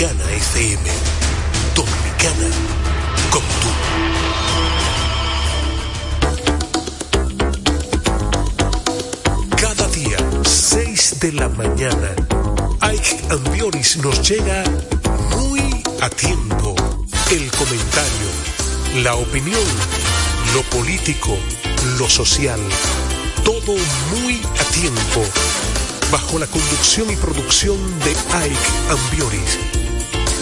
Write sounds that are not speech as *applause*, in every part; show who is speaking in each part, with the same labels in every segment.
Speaker 1: FM. Dominicana, como tú. Cada día, 6 de la mañana, Ike Ambioris nos llega muy a tiempo. El comentario, la opinión, lo político lo social, todo muy a tiempo, bajo la conducción y producción de Ike Ambioris.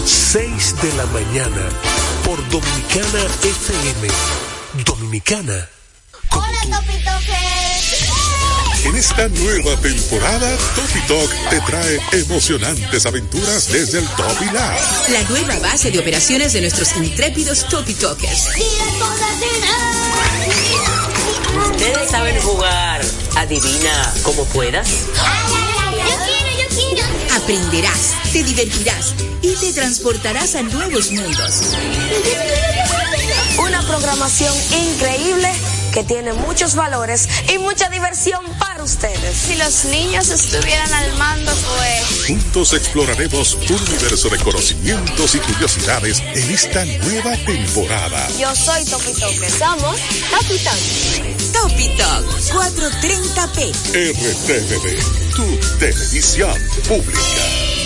Speaker 1: 6 de la mañana, por Dominicana FM. Dominicana.
Speaker 2: Hola,
Speaker 1: En esta nueva temporada, Topi Talk te trae emocionantes aventuras desde el Topi Lab.
Speaker 3: La nueva base de operaciones de nuestros intrépidos Topi Talkers.
Speaker 4: ¿Ustedes saben jugar? Adivina como puedas.
Speaker 2: Yo quiero, yo quiero.
Speaker 3: Aprenderás, te divertirás y te transportarás a nuevos mundos.
Speaker 5: Una programación increíble que tiene muchos valores y mucha diversión para ustedes.
Speaker 6: Si los niños estuvieran al mando, pues...
Speaker 1: Juntos exploraremos un universo de conocimientos y curiosidades en esta nueva temporada.
Speaker 5: Yo soy Topi Toque.
Speaker 6: Somos Topi
Speaker 3: Topi 430p.
Speaker 1: RTVD, tu televisión pública.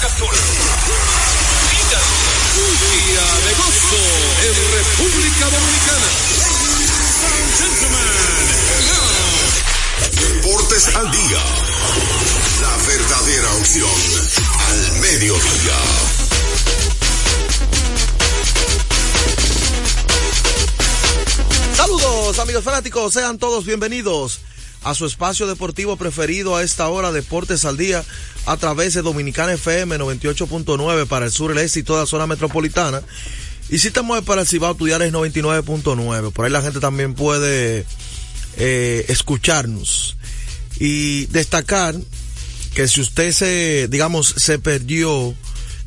Speaker 7: Captura. Un día de gozo en República Dominicana. Deportes al día. La verdadera opción al mediodía.
Speaker 8: Saludos amigos fanáticos, sean todos bienvenidos a su espacio deportivo preferido a esta hora, Deportes al Día, a través de Dominicana FM 98.9 para el sur, el este y toda la zona metropolitana. Y si mueves para el Cibao, tu es 99.9. Por ahí la gente también puede eh, escucharnos. Y destacar que si usted se, digamos, se perdió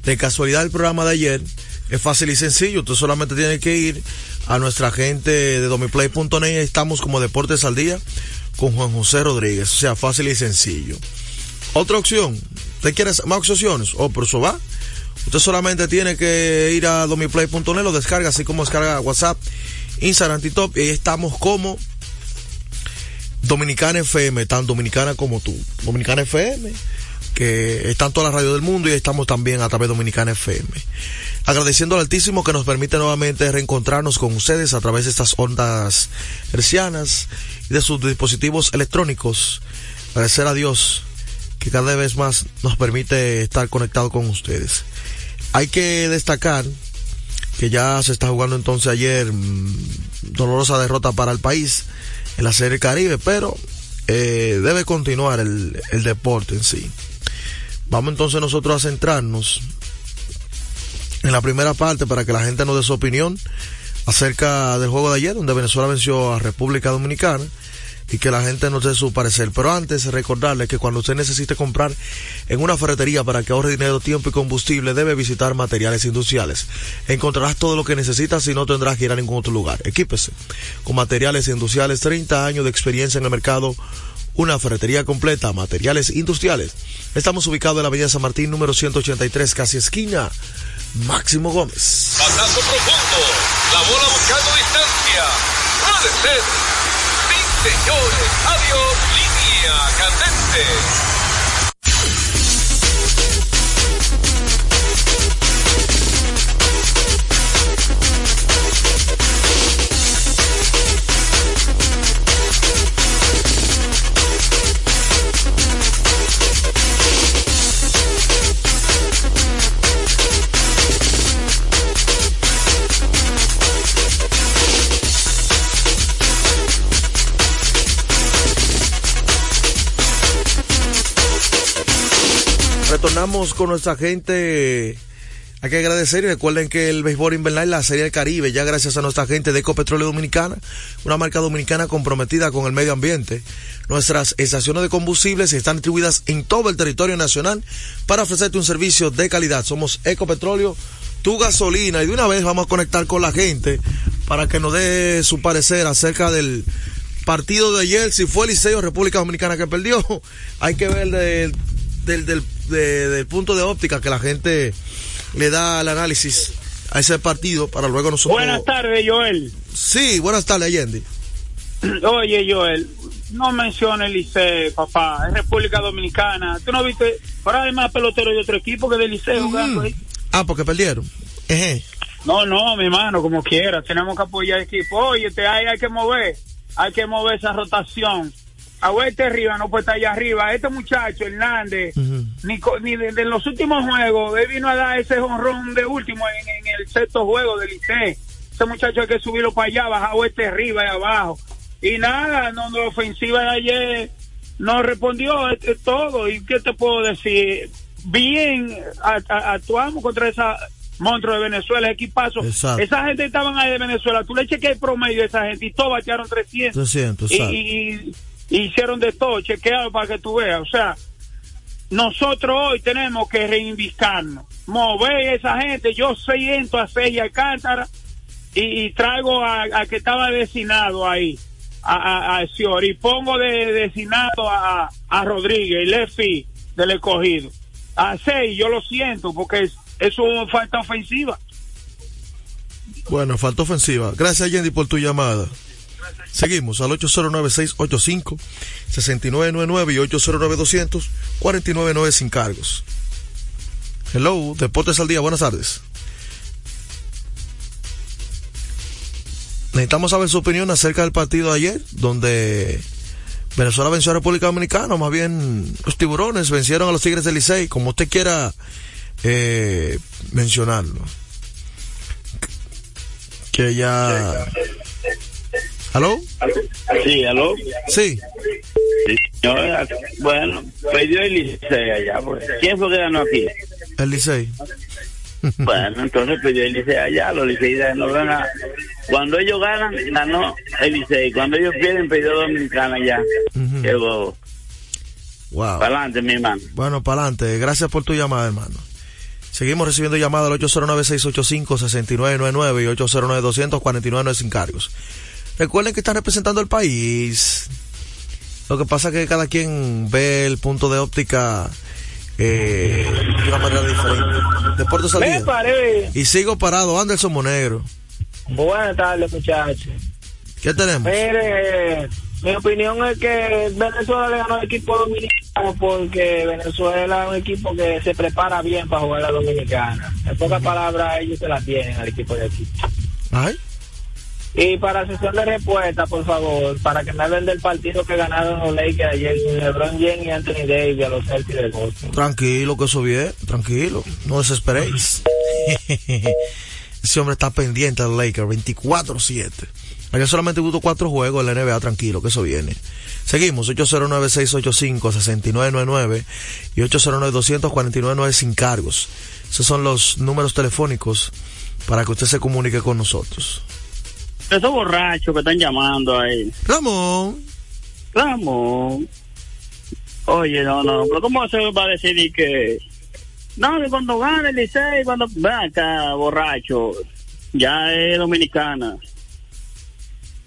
Speaker 8: de casualidad el programa de ayer, es fácil y sencillo. Usted solamente tiene que ir a nuestra gente de domiplay.net. Estamos como Deportes al Día con Juan José Rodríguez. O sea, fácil y sencillo. Otra opción. ¿Usted quiere más opciones? Oh, por eso va. Usted solamente tiene que ir a domiplay.net, lo descarga, así como descarga WhatsApp, Instagram, TikTok, y ahí estamos como Dominicana FM, tan dominicana como tú. Dominicana FM, que está en toda la radio del mundo y estamos también a través de Dominicana FM agradeciendo al Altísimo que nos permite nuevamente reencontrarnos con ustedes a través de estas ondas hercianas y de sus dispositivos electrónicos. Agradecer a Dios que cada vez más nos permite estar conectado con ustedes. Hay que destacar que ya se está jugando entonces ayer mm, dolorosa derrota para el país en la Serie Caribe, pero eh, debe continuar el, el deporte en sí. Vamos entonces nosotros a centrarnos en la primera parte para que la gente nos dé su opinión acerca del juego de ayer, donde Venezuela venció a República Dominicana y que la gente nos dé su parecer. Pero antes, recordarle que cuando usted necesite comprar en una ferretería para que ahorre dinero, tiempo y combustible, debe visitar materiales industriales. Encontrarás todo lo que necesitas y no tendrás que ir a ningún otro lugar. Equípese con materiales industriales, 30 años de experiencia en el mercado, una ferretería completa, materiales industriales. Estamos ubicados en la Avenida San Martín, número 183, casi esquina Máximo Gómez.
Speaker 7: Pasazo profundo. La bola buscando distancia. Puede ser. Señores. Adiós. Línea candente.
Speaker 8: Retornamos con nuestra gente. Hay que agradecer y recuerden que el béisbol invernal, la Serie del Caribe, ya gracias a nuestra gente de Ecopetróleo Dominicana, una marca dominicana comprometida con el medio ambiente. Nuestras estaciones de combustibles están distribuidas en todo el territorio nacional para ofrecerte un servicio de calidad. Somos Ecopetróleo, tu gasolina. Y de una vez vamos a conectar con la gente para que nos dé su parecer acerca del partido de ayer, si fue Liceo República Dominicana que perdió. *laughs* Hay que ver del, del, de- del punto de óptica que la gente le da el análisis a ese partido para luego nosotros.
Speaker 9: Buenas tardes, Joel.
Speaker 8: Sí, buenas tardes, Allende. *clears throat*
Speaker 9: Oye, Joel, no menciones el Liceo, papá. Es República Dominicana. ¿Tú no viste? Ahora hay más peloteros de otro equipo que del Liceo jugando ahí.
Speaker 8: Ah, porque perdieron. Ejé.
Speaker 9: No, no, mi hermano, como quiera. Tenemos que apoyar el equipo. Oye, te, hay, hay que mover. Hay que mover esa rotación. A este arriba, no puede estar allá arriba. Este muchacho, Hernández, ni, co- ni de, de los últimos juegos, él vino a dar ese honrón de último en, en el sexto juego del Liceo. Ese muchacho hay que subirlo para allá, bajar este arriba y abajo. Y nada, no, la ofensiva de ayer no respondió es, es todo. ¿Y qué te puedo decir? Bien a- a- actuamos contra esa monstruo de Venezuela, equipazo.
Speaker 8: Exacto.
Speaker 9: Esa gente estaban ahí de Venezuela. Tú le chequeas el promedio de esa gente y todos batearon 300.
Speaker 8: 300,
Speaker 9: y,
Speaker 8: exacto.
Speaker 9: y- y hicieron de todo, chequeado para que tú veas. O sea, nosotros hoy tenemos que reivindicarnos, mover esa gente. Yo siento a Seis Alcántara y, y traigo a, que estaba designado ahí, a, a, a Sior, y pongo de designado a, a Rodríguez, el Lefi del escogido. A Seis, yo lo siento, porque es, es falta ofensiva.
Speaker 8: Bueno, falta ofensiva. Gracias, Allende, por tu llamada. Seguimos al 809-685-6999 y 809-200-499 sin cargos. Hello, Deportes al Día, buenas tardes. Necesitamos saber su opinión acerca del partido de ayer, donde Venezuela venció a República Dominicana, más bien los tiburones vencieron a los Tigres del Licey, como usted quiera eh, mencionarlo. Que ya... ¿Aló?
Speaker 10: Sí, aló.
Speaker 8: Sí.
Speaker 10: Señora, bueno, perdió el Licey allá. pues. ¿Quién fue que ganó aquí?
Speaker 8: El Licey.
Speaker 10: Bueno, entonces perdió el Licey allá. Los liceístas no ganan. Cuando ellos ganan, ganó el Licey. Cuando ellos pierden, perdió Dominicana allá. Qué bobo.
Speaker 8: Wow.
Speaker 10: Para adelante, mi hermano.
Speaker 8: Bueno, para adelante. Gracias por tu llamada, hermano. Seguimos recibiendo llamadas al 809-685-6999 y 809-249 sin cargos. Recuerden que están representando el país. Lo que pasa es que cada quien ve el punto de óptica eh, de una manera diferente. Deportes al
Speaker 9: Me paré.
Speaker 8: Y sigo parado, Anderson Monegro.
Speaker 9: Buenas tardes, muchachos.
Speaker 8: ¿Qué tenemos?
Speaker 9: Mire, mi opinión es que Venezuela le ganó al equipo dominicano porque Venezuela es un equipo que se prepara bien para jugar a la dominicana. En pocas palabras, ellos se la tienen al equipo de aquí.
Speaker 8: Ay.
Speaker 9: Y para sesión de respuesta, por favor, para que me hablen del partido que ganaron los Lakers ayer LeBron James y Anthony Davis a los Celtics de Boston.
Speaker 8: Tranquilo, que eso viene, tranquilo, no desesperéis. *laughs* Ese hombre está pendiente del Lakers, 24-7. Ayer solamente hubo cuatro juegos en la NBA, tranquilo, que eso viene. Seguimos, 809-685-6999 y 809-249 sin cargos. Esos son los números telefónicos para que usted se comunique con nosotros.
Speaker 10: Esos borrachos que están llamando ahí.
Speaker 8: Ramón.
Speaker 10: Ramón. Oye, no, no, pero ¿cómo se va a decidir que... No, que cuando gane el Licey, cuando... Ven acá, borracho. Ya es dominicana.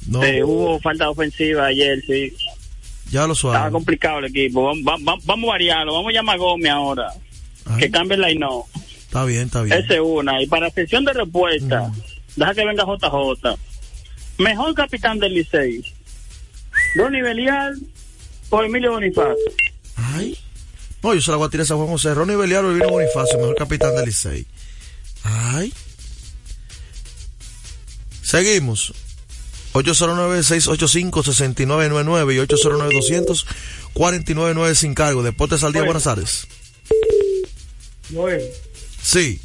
Speaker 8: No.
Speaker 10: Eh, hubo falta ofensiva ayer, sí.
Speaker 8: Ya lo
Speaker 10: Estaba
Speaker 8: suave.
Speaker 10: complicado el equipo. Vamos, vamos, vamos a variarlo. Vamos a llamar a Gómez ahora. Que cambie el line
Speaker 8: Está bien, está bien.
Speaker 10: Esa es una. Y para sesión de respuesta,
Speaker 8: Mm.
Speaker 10: deja que venga JJ. Mejor capitán del Licey. Ronnie Belial o Emilio Bonifacio.
Speaker 8: Ay. No, yo se la voy a tirar a Juan José. Ronnie Belial o Elvino Bonifacio, mejor capitán del Licey. Ay. Seguimos. 809-685-6999 y 809-200-4999 sin cargo. Deportes al día, buenas tardes.
Speaker 11: Joel,
Speaker 8: Sí.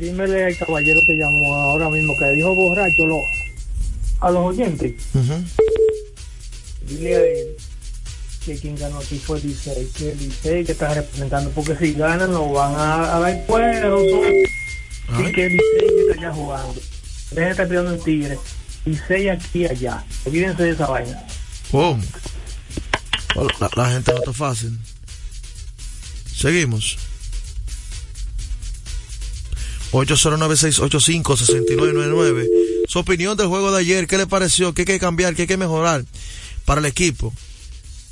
Speaker 11: Dímele al caballero que llamó ahora mismo, que dijo borracho lo, a los oyentes. Dile a él que quien ganó aquí fue el Licey, que el Licey que está representando, porque si ganan lo van a, a dar cuero, y
Speaker 8: Ay.
Speaker 11: que el Licey que está allá jugando. Dejen de estar tirando el tigre. Licey aquí y allá. Olvídense de esa vaina.
Speaker 8: ¿Cómo? Oh, La, la gente no está fácil. Seguimos. 809-685-6999. Su opinión del juego de ayer, ¿qué le pareció? ¿Qué hay que cambiar? ¿Qué hay que mejorar para el equipo?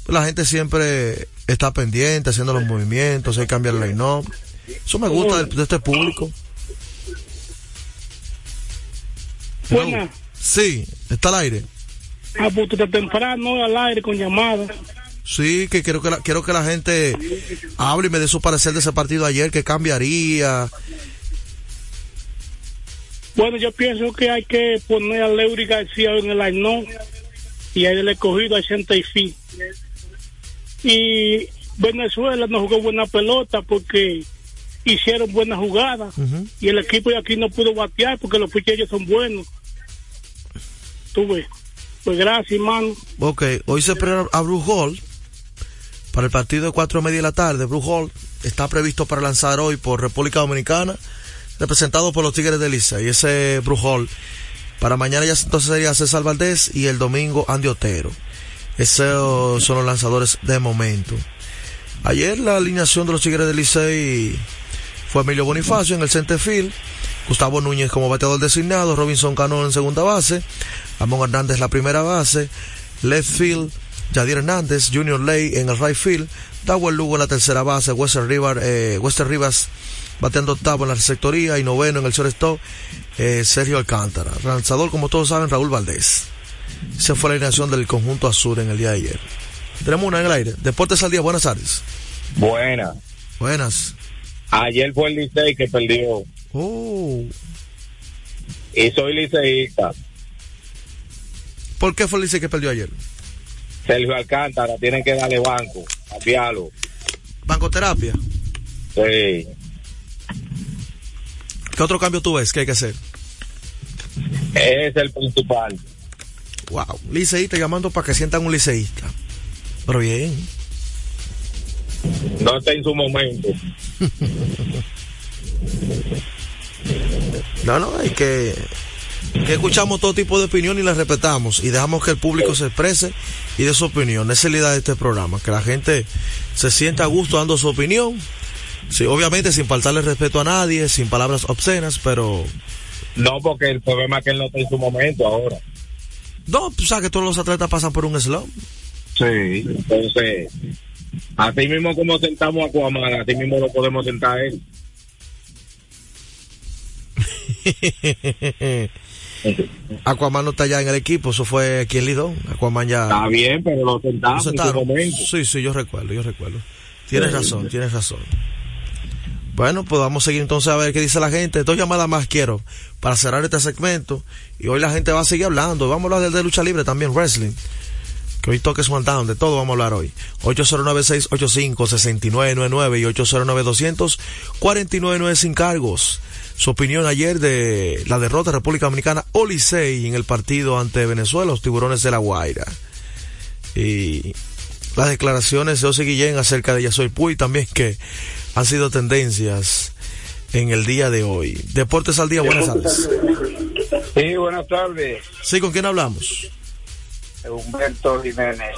Speaker 8: La gente siempre está pendiente, haciendo los movimientos, hay que cambiar el line Eso me gusta de, de este público.
Speaker 12: Buena.
Speaker 8: Sí, está al aire.
Speaker 12: Ah, pues temprano al aire con llamada.
Speaker 8: Sí, que quiero que la, quiero que la gente hable y me dé su parecer de ese partido ayer, que cambiaría.
Speaker 12: Bueno, yo pienso que hay que poner a Leury García en el line y ahí el escogido a Fi. Y Venezuela no jugó buena pelota porque hicieron buenas jugadas y el equipo de aquí no pudo batear porque los picheos son buenos. Tú ves. Pues gracias, hermano.
Speaker 8: Ok, hoy se espera a Bruce Hall para el partido de cuatro y media de la tarde. Bruce Hall está previsto para lanzar hoy por República Dominicana, representado por los Tigres de Lisa. Y ese Hall, para mañana ya entonces sería César Valdés y el domingo Andy Otero. Esos son los lanzadores de momento. Ayer la alineación de los Tigres de Licey fue Emilio Bonifacio en el center field, Gustavo Núñez como bateador designado, Robinson Cano en segunda base, Amón Hernández la primera base, left field, Yadir Hernández, Junior Ley en el right field, Dawel Lugo en la tercera base, Wester Rivas, eh, Rivas bateando octavo en la receptoría y noveno en el shortstop, eh, Sergio Alcántara. Lanzador, como todos saben, Raúl Valdés. Esa fue la alineación del conjunto azul en el día de ayer. Tenemos una en el aire. Deportes al día, buenas tardes.
Speaker 13: Buenas.
Speaker 8: Buenas.
Speaker 13: Ayer fue el Licey que perdió.
Speaker 8: Oh.
Speaker 13: Y soy liceísta.
Speaker 8: ¿Por qué fue el Licey que perdió ayer?
Speaker 13: Sergio Alcántara, tienen que darle banco, cambiarlo.
Speaker 8: Bancoterapia.
Speaker 13: Sí.
Speaker 8: ¿Qué otro cambio tú ves que hay que hacer?
Speaker 13: Es el principal.
Speaker 8: Wow. Liceísta llamando para que sientan un liceísta. Pero bien.
Speaker 13: No está en su momento.
Speaker 8: No, no, hay que, que escuchamos todo tipo de opinión y las respetamos y dejamos que el público se exprese y dé su opinión. Esa es la idea de este programa, que la gente se sienta a gusto dando su opinión. Sí, obviamente sin faltarle respeto a nadie, sin palabras obscenas, pero...
Speaker 13: No, porque el problema es que él no está en su momento ahora.
Speaker 8: No, tú sabes que todos los atletas pasan por un slump.
Speaker 13: Sí. Entonces, así mismo como sentamos a Cuamán, así mismo lo podemos sentar a él. *laughs*
Speaker 8: Aquaman no está ya en el equipo, eso fue quien lidó. Aquaman ya.
Speaker 13: Está bien, pero lo sentamos
Speaker 8: Lo
Speaker 13: en su
Speaker 8: sentaron.
Speaker 13: momento.
Speaker 8: Sí, sí, yo recuerdo, yo recuerdo. Tienes
Speaker 13: Sí.
Speaker 8: razón, tienes razón. Bueno, pues vamos a seguir entonces a ver qué dice la gente. Dos llamadas más quiero para cerrar este segmento. Y hoy la gente va a seguir hablando. Vamos a hablar de, de lucha libre también, wrestling. Que hoy toques one down, de todo vamos a hablar hoy. 809-685-6999 y 809-200-4999 sin cargos. Su opinión ayer de la derrota de República Dominicana o Licey en el partido ante Venezuela, los tiburones de la Guaira. Y las declaraciones de José Guillén acerca de Yasoy Puy también que han sido tendencias en el día de hoy. Deportes al día, buenas tardes.
Speaker 14: Sí, buenas tardes.
Speaker 8: Sí, ¿con quién hablamos?
Speaker 14: Humberto Jiménez.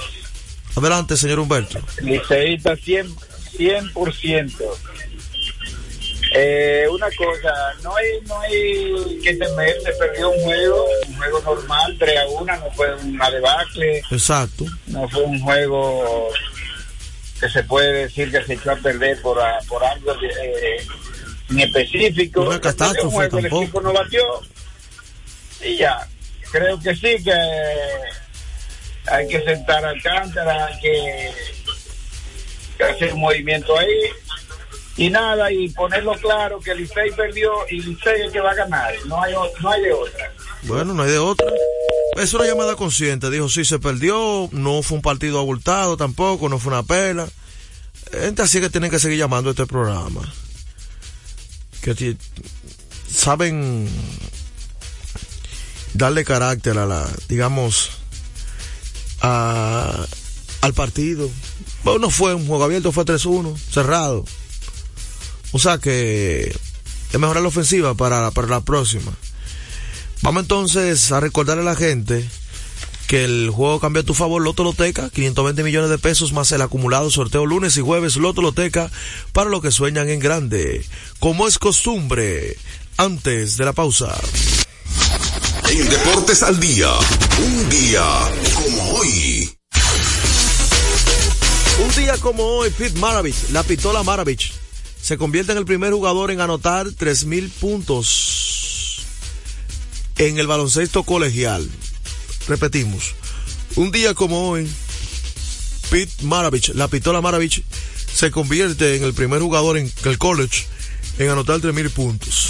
Speaker 8: Adelante, señor Humberto.
Speaker 14: Liceísta 100%. 100%. Eh, una cosa, no hay, no hay que temer, se perdió un juego, un juego normal, 3 a 1, no fue una debacle,
Speaker 8: Exacto.
Speaker 14: no fue un juego
Speaker 13: que se puede decir que se echó a perder por, a- por algo eh, en específico.
Speaker 8: Una catástrofe
Speaker 13: de. El equipo no batió y ya. Creo que sí, que hay que sentar Alcántara, hay que, que hacer un movimiento ahí y nada, y ponerlo claro que Licey perdió y Licey es el que va a ganar, no hay, no hay de otra.
Speaker 8: Bueno, no hay de otra. Es una llamada consciente. Dijo, sí, se perdió. No fue un partido abultado tampoco. No fue una pela. Gente así que tienen que seguir llamando a este programa. Que saben darle carácter a la, digamos, a, al partido. Bueno, no fue un juego abierto, fue 3-1, cerrado. O sea que es mejorar la ofensiva para, para la próxima. Vamos entonces a recordarle a la gente que el juego cambia a tu favor Loto Loteca, 520 millones de pesos más el acumulado sorteo lunes y jueves Loto Loteca para los que sueñan en grande. Como es costumbre, antes de la pausa.
Speaker 15: En Deportes al Día, un día como hoy.
Speaker 8: Un día como hoy, Pete Maravich, la pistola Maravich, se convierte en el primer jugador en anotar 3.000 puntos en el baloncesto colegial. Repetimos, un día como hoy, Pete Maravich, la pistola Maravich, se convierte en el primer jugador en el college en anotar 3.000 puntos.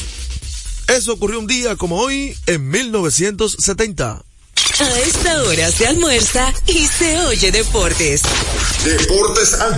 Speaker 8: Eso ocurrió un día como hoy en 1970.
Speaker 16: A esta hora se almuerza y se oye deportes.
Speaker 15: Deportes al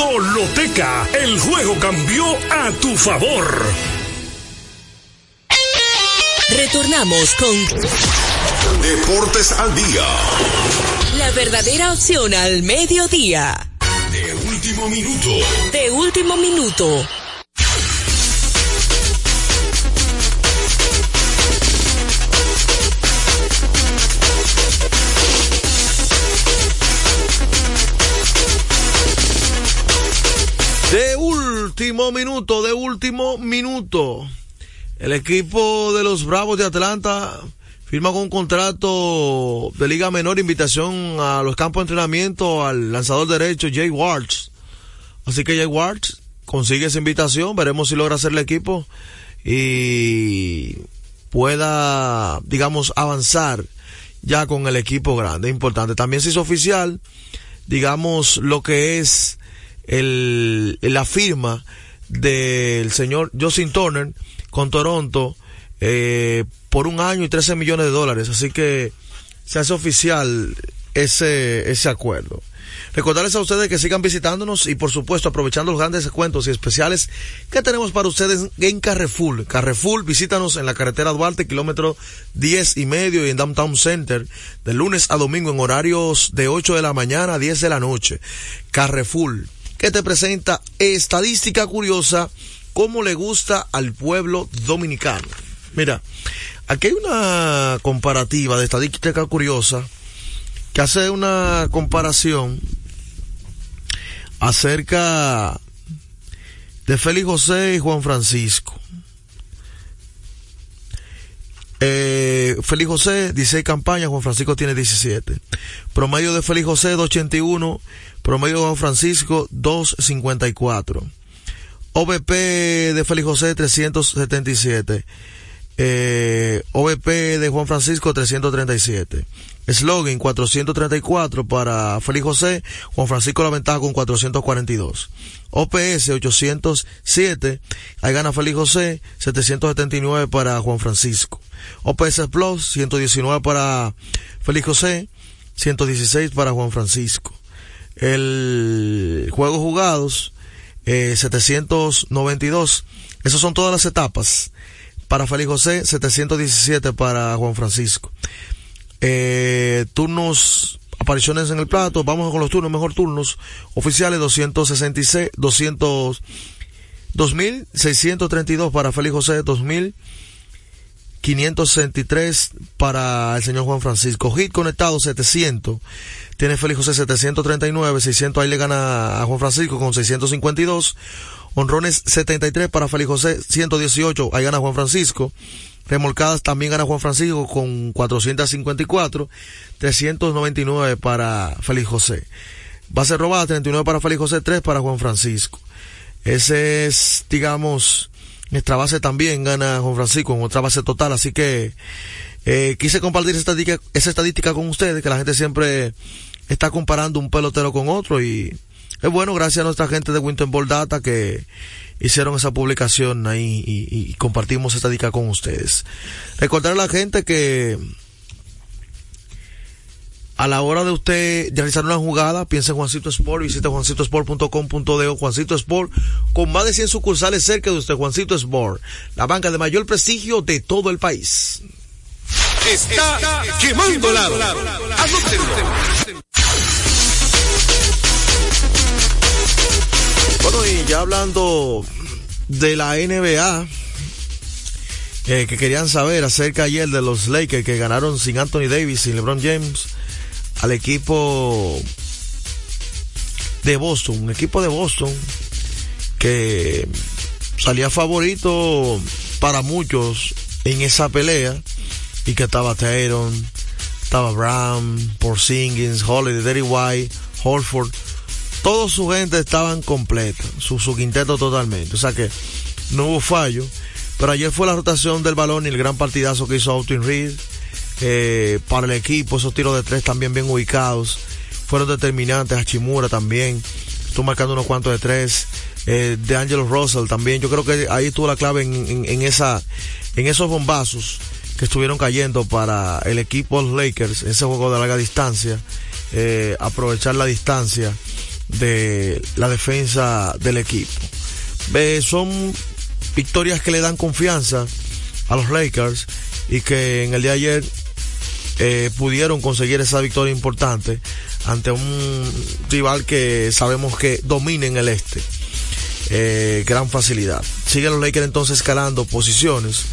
Speaker 17: Lotoloteca, el juego cambió a tu favor.
Speaker 16: Retornamos con
Speaker 15: Deportes al Día.
Speaker 16: la verdadera opción al mediodía.
Speaker 15: De último minuto.
Speaker 16: De último minuto.
Speaker 8: Último minuto, de último minuto. El equipo de los Bravos de Atlanta firma con un contrato de liga menor, invitación a los campos de entrenamiento al lanzador derecho Jay Wards. Así que Jay Wards consigue esa invitación, veremos si logra hacer el equipo y pueda, digamos, avanzar ya con el equipo grande, importante. También se hizo oficial, digamos, lo que es el, la firma del señor Justin Turner con Toronto eh, por un año y 13 millones de dólares. Así que se hace oficial ese, ese acuerdo. Recordarles a ustedes que sigan visitándonos y por supuesto aprovechando los grandes descuentos y especiales que tenemos para ustedes en Carrefour. Carrefour, visítanos en la carretera Duarte, kilómetro 10 y medio y en Downtown Center, de lunes a domingo en horarios de 8 de la mañana a 10 de la noche. Carrefour, que te presenta estadística curiosa, cómo le gusta al pueblo dominicano. Mira, aquí hay una comparativa de estadística curiosa que hace una comparación acerca de Félix José y Juan Francisco. Eh, José, 16 campañas, Juan Francisco tiene 17. Promedio de Félix José, 281. Promedio de Juan Francisco, 254. OVP de Félix José, 377. Eh, OVP de Juan Francisco, 337. Slogan 434 para Félix José, Juan Francisco la ventaja con 442. OPS 807, ahí gana Félix José, 779 para Juan Francisco. OPS Plus 119 para Félix José, 116 para Juan Francisco. El juego jugados, eh, 792. Esas son todas las etapas. Para Félix José, 717 para Juan Francisco. Eh, turnos, apariciones en el plato, vamos con los turnos, mejor turnos. Oficiales 266, 200, 2632 para Félix José, 2563 para el señor Juan Francisco. Hit conectado 700. Tiene Félix José 739, 600 ahí le gana a Juan Francisco con 652. Honrones 73 para Félix José, 118 ahí gana Juan Francisco. Remolcadas también gana Juan Francisco con 454, 399 para Félix José. Base robada, 39 para Félix José, 3 para Juan Francisco. Ese es, digamos, nuestra base también gana Juan Francisco en otra base total, así que eh, quise compartir esa estadística, con ustedes, que la gente siempre está comparando un pelotero con otro y es bueno gracias a nuestra gente de Winton Ball Data que hicieron esa publicación ahí y, y compartimos esta dica con ustedes. Recordar a la gente que a la hora de usted realizar una jugada, piensa en Juancito Sport, visite juancitosport.com.de Juancito Sport, con más de 100 sucursales cerca de usted, Juancito Sport, la banca de mayor prestigio de todo el país.
Speaker 15: Está quemando lado. Anótenlo.
Speaker 8: Bueno, y ya hablando de la NBA, eh, que querían saber acerca ayer de los Lakers que ganaron sin Anthony Davis, sin LeBron James, al equipo de Boston, un equipo de Boston que salía favorito para muchos en esa pelea y que estaba Tatum, estaba Brown, Porzingis, Holiday, Derry White, Holford, toda su gente estaban completos, su, su quinteto totalmente, o sea que no hubo fallo, pero ayer fue la rotación del balón y el gran partidazo que hizo Austin Reed eh, para el equipo, esos tiros de tres también bien ubicados, fueron determinantes, Hachimura también, estuvo marcando unos cuantos de tres, eh, de Angelo Russell también, yo creo que ahí estuvo la clave en, en, en esa, en esos bombazos que estuvieron cayendo para el equipo Lakers, ese juego de larga distancia, eh, aprovechar la distancia de la defensa del equipo. Eh, son victorias que le dan confianza a los Lakers y que en el día de ayer eh, pudieron conseguir esa victoria importante ante un rival que sabemos que domina en el este. Eh, gran facilidad. Siguen los Lakers entonces escalando posiciones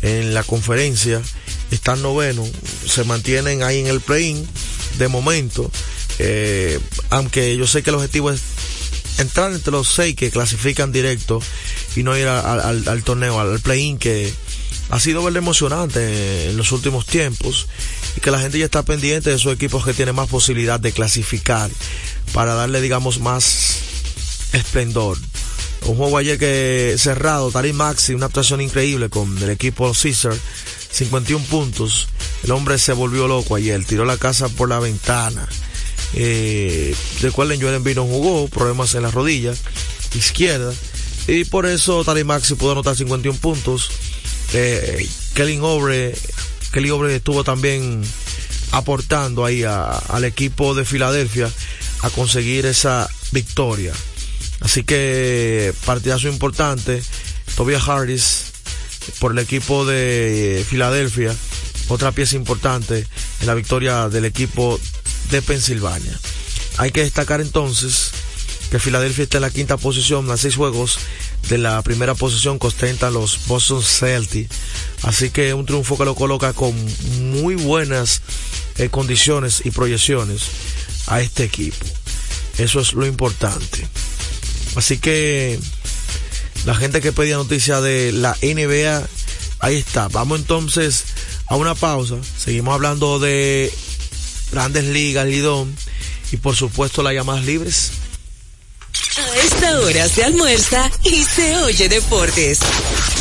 Speaker 8: en la conferencia. Están noveno, se mantienen ahí en el play-in de momento. Eh, aunque yo sé que el objetivo es entrar entre los seis que clasifican directo y no ir al, al, al torneo, al play-in que ha sido verle emocionante en los últimos tiempos y que la gente ya está pendiente de esos equipos que tienen más posibilidad de clasificar para darle digamos más esplendor. Un juego ayer que cerrado, Tari Maxi, una actuación increíble con el equipo Caesar, 51 puntos. El hombre se volvió loco ayer, tiró la casa por la ventana. Eh, recuerden, Joel Embiid no jugó, problemas en la rodilla izquierda. Y por eso Tari Maxi pudo anotar 51 puntos. Eh, Kelly Obre, Kelly Obre estuvo también aportando ahí al equipo de Filadelfia a conseguir esa victoria. Así que partidazo importante. Tobias Harris por el equipo de Filadelfia. Otra pieza importante en la victoria del equipo de Pensilvania. Hay que destacar entonces que Filadelfia está en la quinta posición, a seis juegos de la primera posición que los Boston Celtics. Así que un triunfo que lo coloca con muy buenas eh, condiciones y proyecciones a este equipo. Eso es lo importante. Así que la gente que pedía noticia de la NBA, ahí está. Vamos entonces a una pausa. Seguimos hablando de grandes ligas, Lidón, y por supuesto las llamadas libres.
Speaker 16: Esta hora se almuerza y se oye deportes.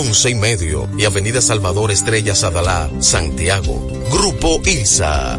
Speaker 18: y medio y Avenida Salvador Estrella Sadalá, Santiago. Grupo ILSA.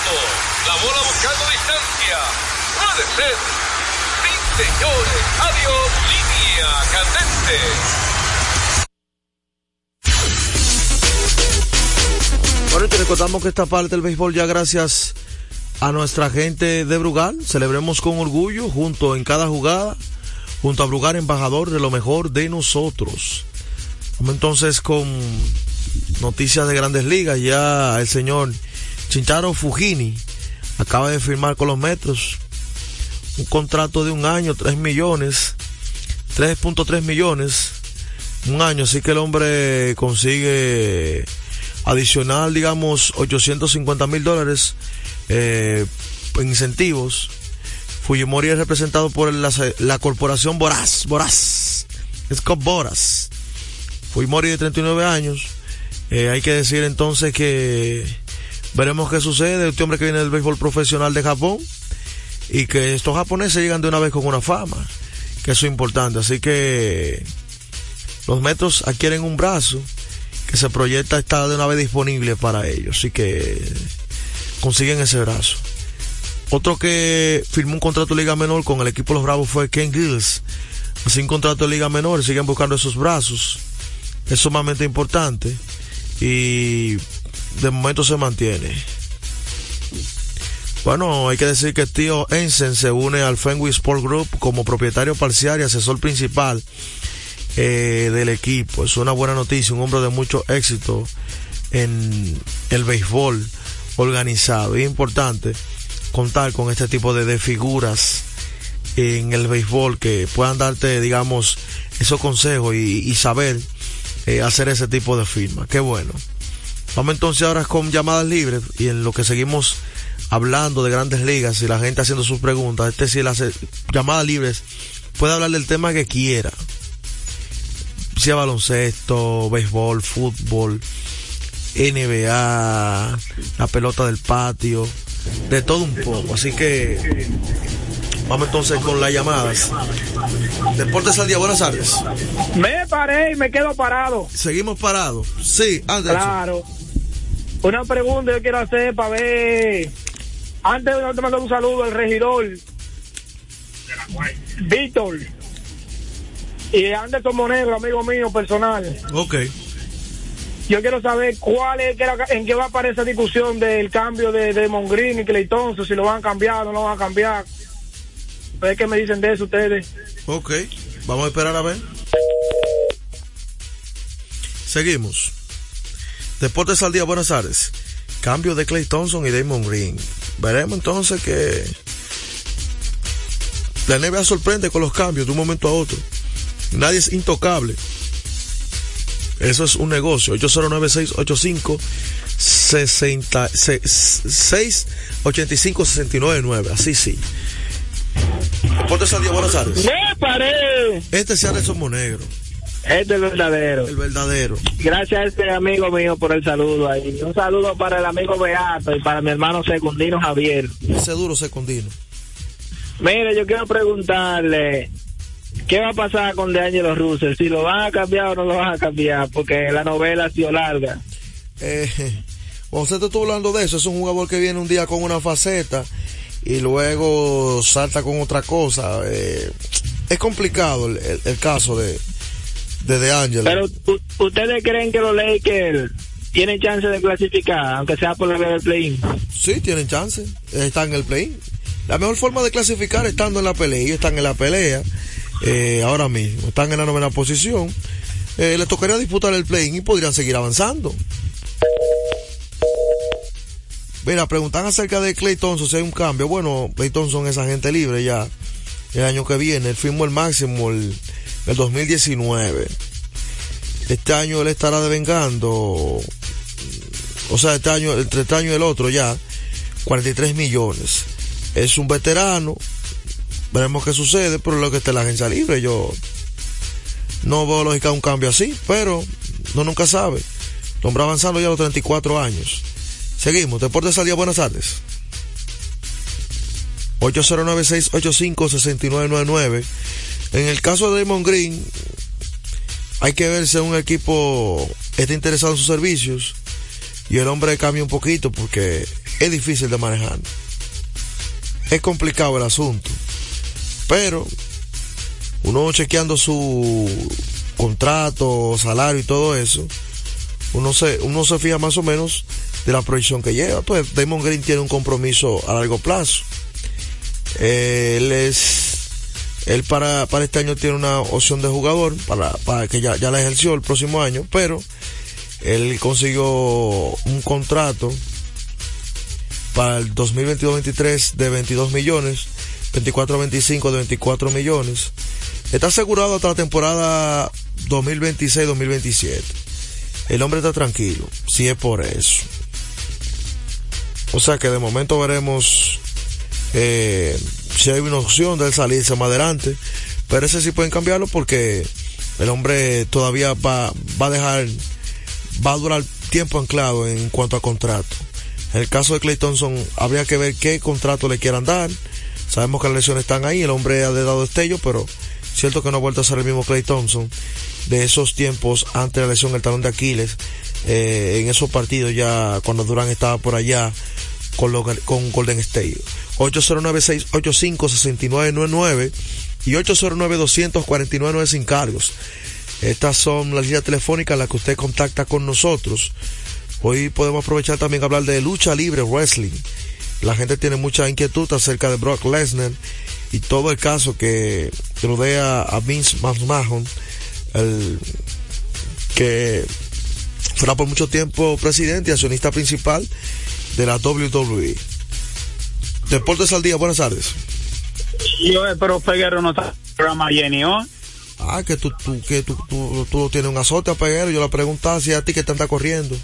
Speaker 7: La bola buscando distancia. Puede ser. Sí, señores. Adiós. Línea candente.
Speaker 8: Bueno, te recordamos que esta parte del béisbol ya gracias a nuestra gente de Brugal. Celebremos con orgullo junto en cada jugada, junto a Brugal, embajador de lo mejor de nosotros. Vamos entonces con noticias de grandes ligas. Ya el señor Chincharo Fujini acaba de firmar con los Metros un contrato de un año, 3 millones, 3.3 millones, un año. Así que el hombre consigue adicional, digamos, 850 mil dólares eh, en incentivos. Fujimori es representado por la, la corporación Boraz, Boraz, Scott Boras. Fujimori de 39 años. Eh, hay que decir entonces que veremos qué sucede. Este hombre que viene del béisbol profesional de Japón y que estos japoneses llegan de una vez con una fama, que eso es importante. Así que los metros adquieren un brazo que se proyecta estar de una vez disponible para ellos. Así que consiguen ese brazo. Otro que firmó un contrato de liga menor con el equipo de los Bravos fue Ken Gills. Un contrato de liga menor, siguen buscando esos brazos. Es sumamente importante y de momento se mantiene. Bueno, hay que decir que tío Ensen se une al Fenway Sport Group como propietario parcial y asesor principal eh, del equipo. Es una buena noticia, un hombre de mucho éxito en el béisbol organizado. Es importante contar con este tipo de, figuras en el béisbol que puedan darte, digamos, esos consejos y, saber eh, hacer ese tipo de firma. Qué bueno. Vamos entonces ahora con llamadas libres y en lo que seguimos hablando de grandes ligas y la gente haciendo sus preguntas. Este si las llamadas libres puede hablar del tema que quiera. Sea baloncesto, béisbol, fútbol, NBA, la pelota del patio, de todo un poco. Así que vamos entonces con las llamadas. Deportes al día, buenas tardes.
Speaker 9: Me paré y me quedo parado.
Speaker 8: Seguimos parados. Sí, Anderson.
Speaker 9: Claro. Una pregunta yo quiero hacer para ver. Antes de mandar un saludo al regidor Víctor y Anderson Monegro, amigo mío personal.
Speaker 8: Ok.
Speaker 9: Yo quiero saber cuál es, en qué va a aparecer esa discusión del cambio de, de Mongreen y Clayton, si lo van a cambiar o no lo van a cambiar. Qué me dicen de eso ustedes.
Speaker 8: Ok, vamos a esperar a ver. Seguimos. Deportes al día, buenas tardes. Cambio de Clay Thompson y Damon Green. Veremos entonces que La NBA sorprende con los cambios de un momento a otro. Nadie es intocable. Eso es un negocio. 809-685 685-699. Así sí. Deportes al día, buenas tardes.
Speaker 19: ¡Me paré!
Speaker 8: Este es Anderson Monegro.
Speaker 19: Este es el verdadero.
Speaker 8: El verdadero.
Speaker 19: Gracias a este amigo mío por el saludo ahí. Un saludo para el amigo Beato y para mi hermano secundino Javier.
Speaker 8: Ese duro secundino.
Speaker 19: Mire, yo quiero preguntarle, ¿qué va a pasar con DeAngelo Russell? Si lo van a cambiar o no lo van a cambiar, porque la novela ha sido larga.
Speaker 8: Eh, José te estuvo hablando de eso, es un jugador que viene un día con una faceta y luego salta con otra cosa. Eh, es complicado el, el, el caso de de DeAngelo.
Speaker 19: Pero ¿ustedes creen que los Lakers tienen chance de clasificar, aunque sea por la vía del play-in?
Speaker 8: Sí, tienen chance. Están en el play. La mejor forma de clasificar estando en la pelea. Ellos están en la pelea eh, ahora mismo. Están en la novena posición. Eh, les tocaría disputar el play y podrían seguir avanzando. Mira, preguntan acerca de Clay Thompson si hay un cambio. Bueno, Clay Thompson es agente libre ya el año que viene. Él firmó el máximo el, el 2019. Este año él estará devengando, o sea, este año, entre este año y el otro ya, 43 millones. Es un veterano, veremos qué sucede, pero lo que está la agencia libre, yo no veo lógica un cambio así, pero no nunca sabe. Hombre avanzando ya a los 34 años. Seguimos, Deportes al día, buenas tardes. 809-685-6999. En el caso de Damon Green, hay que ver si un equipo está interesado en sus servicios y el hombre cambia un poquito porque es difícil de manejar. Es complicado el asunto. Pero uno chequeando su contrato, salario y todo eso, uno se, uno se fija más o menos de la proyección que lleva. Pues Damon Green tiene un compromiso a largo plazo. Eh, él es él para, para este año tiene una opción de jugador para, para que ya, ya la ejerció el próximo año, pero él consiguió un contrato para el 2022-23 de 22 millones, 24-25 de 24 millones. Está asegurado hasta la temporada 2026-2027. El hombre está tranquilo, si es por eso. O sea que de momento veremos eh, si hay una opción de él salirse más adelante. Pero ese sí pueden cambiarlo porque el hombre todavía va, va a dejar, va a durar tiempo anclado en cuanto a contrato. En el caso de Clay Thompson, habría que ver qué contrato le quieran dar. Sabemos que las lesiones están ahí, el hombre ha dado destello, pero cierto que no ha vuelto a ser el mismo Clay Thompson de esos tiempos antes de la lesión del talón de Aquiles. Eh, en esos partidos ya cuando Durán estaba por allá con, lo, con Golden State. 809-685-6999 y 809-249 sin cargos. Estas son las líneas telefónicas en las que usted contacta con nosotros. Hoy podemos aprovechar también a hablar de lucha libre, wrestling. La gente tiene mucha inquietud acerca de Brock Lesnar y todo el caso que rodea a Vince McMahon, el que fuera por mucho tiempo presidente y accionista principal de la WWE. Deportes al día, buenas tardes.
Speaker 9: Yo, eh, pero Peguero no está programa Jenny hoy.
Speaker 8: Ah, que tú, tú, que tú, tú, tú tienes un azote a Peguero. Yo le preguntaba si a ti que te anda corriendo.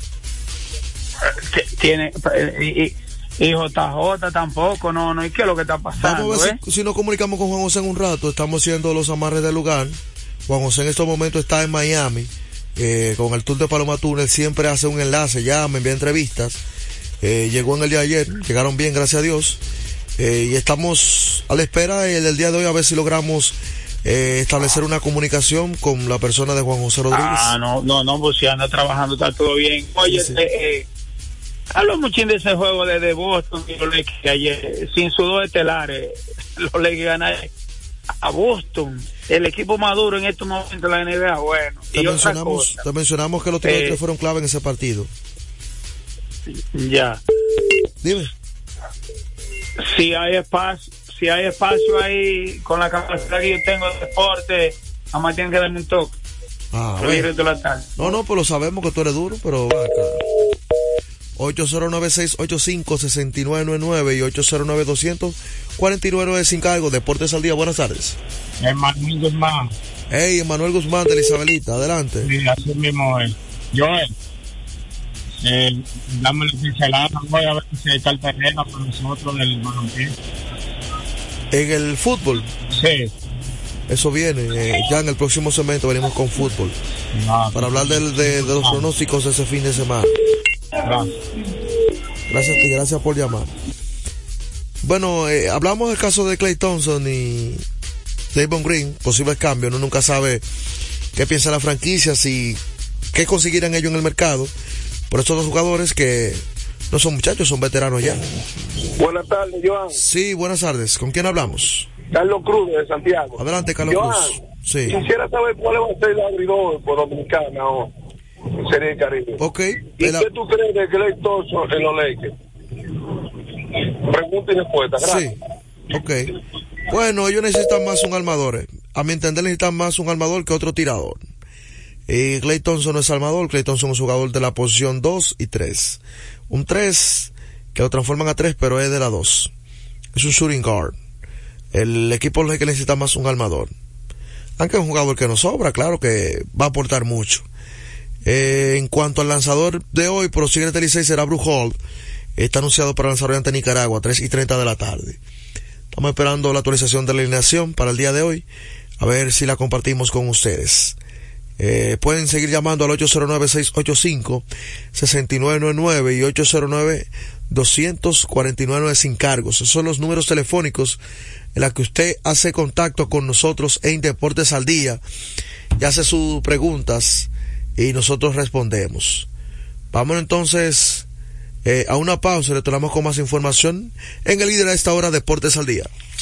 Speaker 9: T- Tiene, eh, y, y JJ tampoco, no, no, ¿y qué es lo que está pasando?
Speaker 8: Vamos a ver
Speaker 9: eh?
Speaker 8: si, si nos comunicamos con Juan José en un rato. Estamos haciendo los amarres del lugar. Juan José en estos momentos está en Miami. Eh, con el tour de Paloma Túnel siempre hace un enlace, ya me envía entrevistas. Eh, llegó en el día de ayer, llegaron bien, gracias a Dios. Eh, y estamos a la espera del día de hoy a ver si logramos eh, establecer una comunicación con la persona de Juan José Rodríguez.
Speaker 9: Ah, no, no, no, pues si anda trabajando, está todo bien. Oye,
Speaker 8: Sí, sí.
Speaker 9: eh, eh, hablo muchín de ese juego de, de Boston y los Lakers que ayer, sin sus dos estelares, *laughs* los Lakers ganaron a Boston, el equipo maduro en estos momentos de la NBA, bueno.
Speaker 8: te,
Speaker 9: y otra
Speaker 8: mencionamos,
Speaker 9: cosa,
Speaker 8: te mencionamos que los tiros
Speaker 9: Eh,
Speaker 8: tres fueron clave en ese partido.
Speaker 9: Ya.
Speaker 8: Dime.
Speaker 9: Si hay espacio, si hay espacio ahí con la capacidad que yo tengo de deporte, nada más tienen que darme un toque.
Speaker 8: Ah,
Speaker 9: la tarde.
Speaker 8: No, no, pues lo sabemos que tú eres duro, pero va acá. 809-685-6999 y 809-249 sin cargo. Deportes al día, buenas tardes.
Speaker 13: Emanuel Guzmán.
Speaker 8: Hey, Emanuel Guzmán de la Isabelita, adelante.
Speaker 13: Sí, así mismo es. Joel, eh, dame la pincelada, voy a ver si está el terreno con nosotros del balompié.
Speaker 8: En el fútbol,
Speaker 13: Sí.
Speaker 8: eso viene. eh, ya en el próximo segmento venimos con fútbol. Para hablar del- de, de los pronósticos de ese fin de semana. Gracias a ti, gracias por llamar. Bueno, eh, hablamos del caso de Clay Thompson y Davon Green, posibles cambios. Uno nunca sabe qué piensa la franquicia, si qué conseguirán ellos en el mercado. Por estos dos jugadores que no son muchachos, son veteranos ya.
Speaker 20: Buenas tardes, Joan.
Speaker 8: Sí, buenas tardes. ¿Con quién hablamos?
Speaker 20: Carlos Cruz de Santiago.
Speaker 8: Adelante, Carlos
Speaker 20: Joan,
Speaker 8: Cruz. Sí.
Speaker 20: quisiera saber cuál va a ser el abridor por Dominicana o Serie del Caribe.
Speaker 8: Ok.
Speaker 20: ¿Y
Speaker 8: el-
Speaker 20: qué tú crees de Clay Thompson en los Lakers? Pregunta y respuesta, gracias.
Speaker 8: Sí. Ok. Bueno, ellos necesitan más un armador. eh. A mi entender necesitan más un armador que otro tirador. Y Clay Thompson no es armador, Clay Thompson es jugador de la posición 2 y 3. Un 3 que lo transforman a 3 pero es de la 2. Es un shooting guard. El equipo lo que necesita más un armador. Aunque es un jugador que no sobra, claro que va a aportar mucho. Eh, en cuanto al lanzador de hoy, por los Tigres del Licey será Bruce Hall. Está anunciado para lanzar hoy ante Nicaragua, 3 y 30 de la tarde. Estamos esperando la actualización de la alineación para el día de hoy. A ver si la compartimos con ustedes. Eh, pueden seguir llamando al 809-685-6999 y 809-249 sin cargos. Esos son los números telefónicos en los que usted hace contacto con nosotros en Deportes al Día y hace sus preguntas y nosotros respondemos. Vamos entonces eh, a una pausa y retornamos con más información en el líder a esta hora Deportes al Día.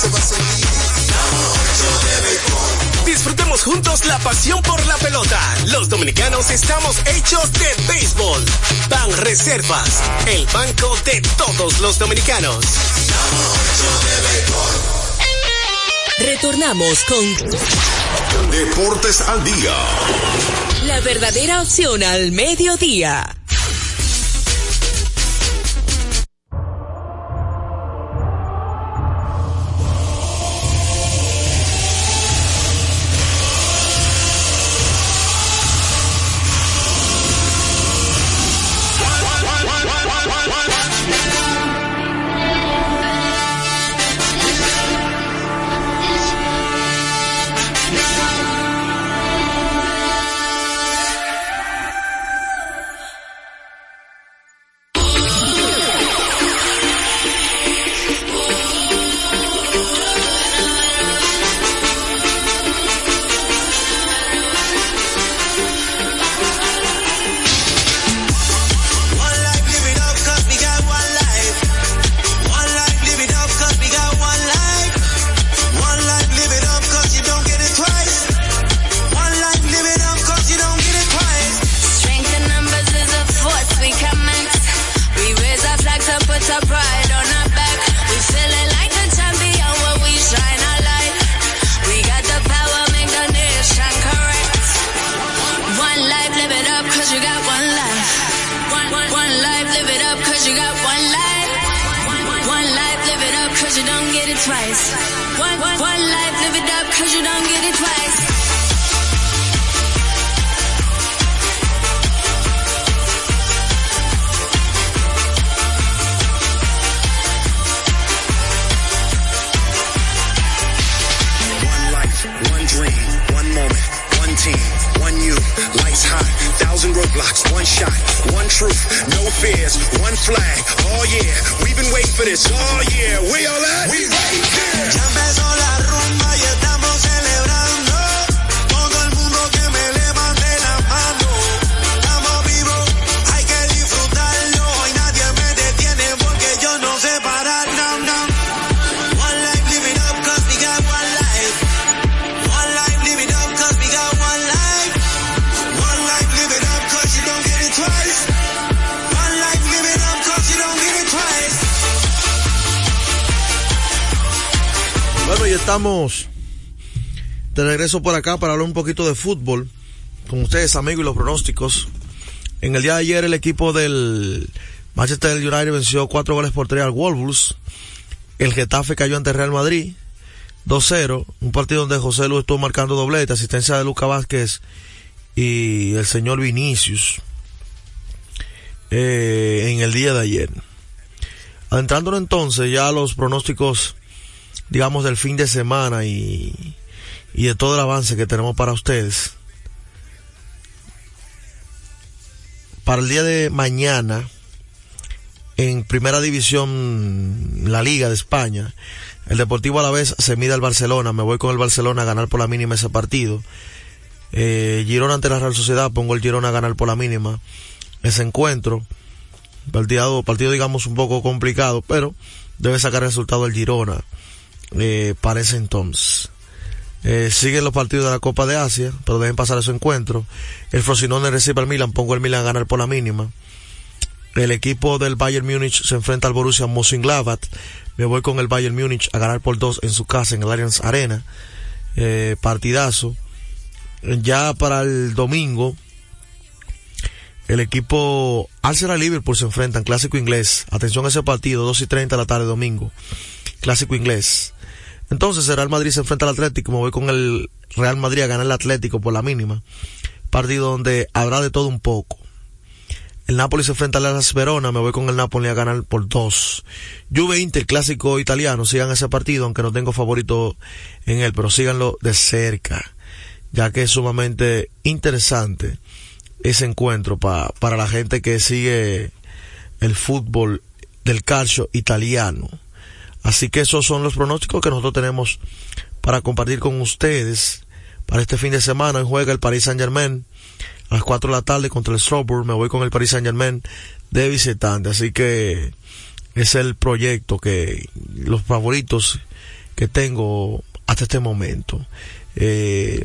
Speaker 21: Se va a sentir.
Speaker 22: Disfrutemos juntos la pasión por la pelota. Los dominicanos estamos hechos de béisbol. Ban Reservas, el banco de todos los dominicanos.
Speaker 16: Retornamos con
Speaker 15: Deportes al día.
Speaker 16: la verdadera opción al mediodía.
Speaker 22: Estamos
Speaker 8: de regreso por acá para hablar un poquito de fútbol con ustedes, amigos, y los pronósticos. En el día de ayer el equipo del Manchester United venció cuatro goles por tres al Wolves. El Getafe cayó ante Real Madrid 2-0, un partido donde José Luis estuvo marcando doblete, asistencia de Luca Vázquez y el señor Vinicius eh, en el día de ayer. Adentrándonos entonces ya a los pronósticos digamos, del fin de semana y, y de todo el avance que tenemos para ustedes. Para el día de mañana, en primera división, la Liga de España, el Deportivo a la vez se mide al Barcelona. Me voy con el Barcelona a ganar por la mínima ese partido. Eh, Girona ante la Real Sociedad, pongo el Girona a ganar por la mínima ese encuentro. Partido, partido digamos un poco complicado, pero debe sacar resultado el Girona eh, para entonces. Eh, siguen los partidos de la Copa de Asia, pero dejen pasar ese encuentro. El Frosinone recibe al Milan, pongo el Milan a ganar por la mínima. El equipo del Bayern Múnich se enfrenta al Borussia Mönchengladbach. Me voy con el Bayern Múnich a ganar por dos en su casa en el Allianz Arena. Eh, partidazo. Ya para el domingo, el equipo Arsenal Liverpool se enfrentan, clásico inglés. Atención a ese partido, 2 y 30 de la tarde domingo. Clásico inglés. Entonces el Real Madrid se enfrenta al Atlético, me voy con el Real Madrid a ganar el Atlético por la mínima. Partido donde habrá de todo un poco. El Napoli se enfrenta al Las Verona, me voy con el Napoli a ganar por dos. Juve Inter, clásico italiano, sigan ese partido, aunque no tengo favorito en él, pero síganlo de cerca, ya que es sumamente interesante ese encuentro pa, para la gente que sigue el fútbol del calcio italiano. Así que esos son los pronósticos que nosotros tenemos para compartir con ustedes. Para este fin de semana juega el Paris Saint Germain a las 4 de la tarde contra el Strasbourg. Me voy con el Paris Saint Germain de visitante. Así que es el proyecto que los favoritos que tengo hasta este momento. Eh,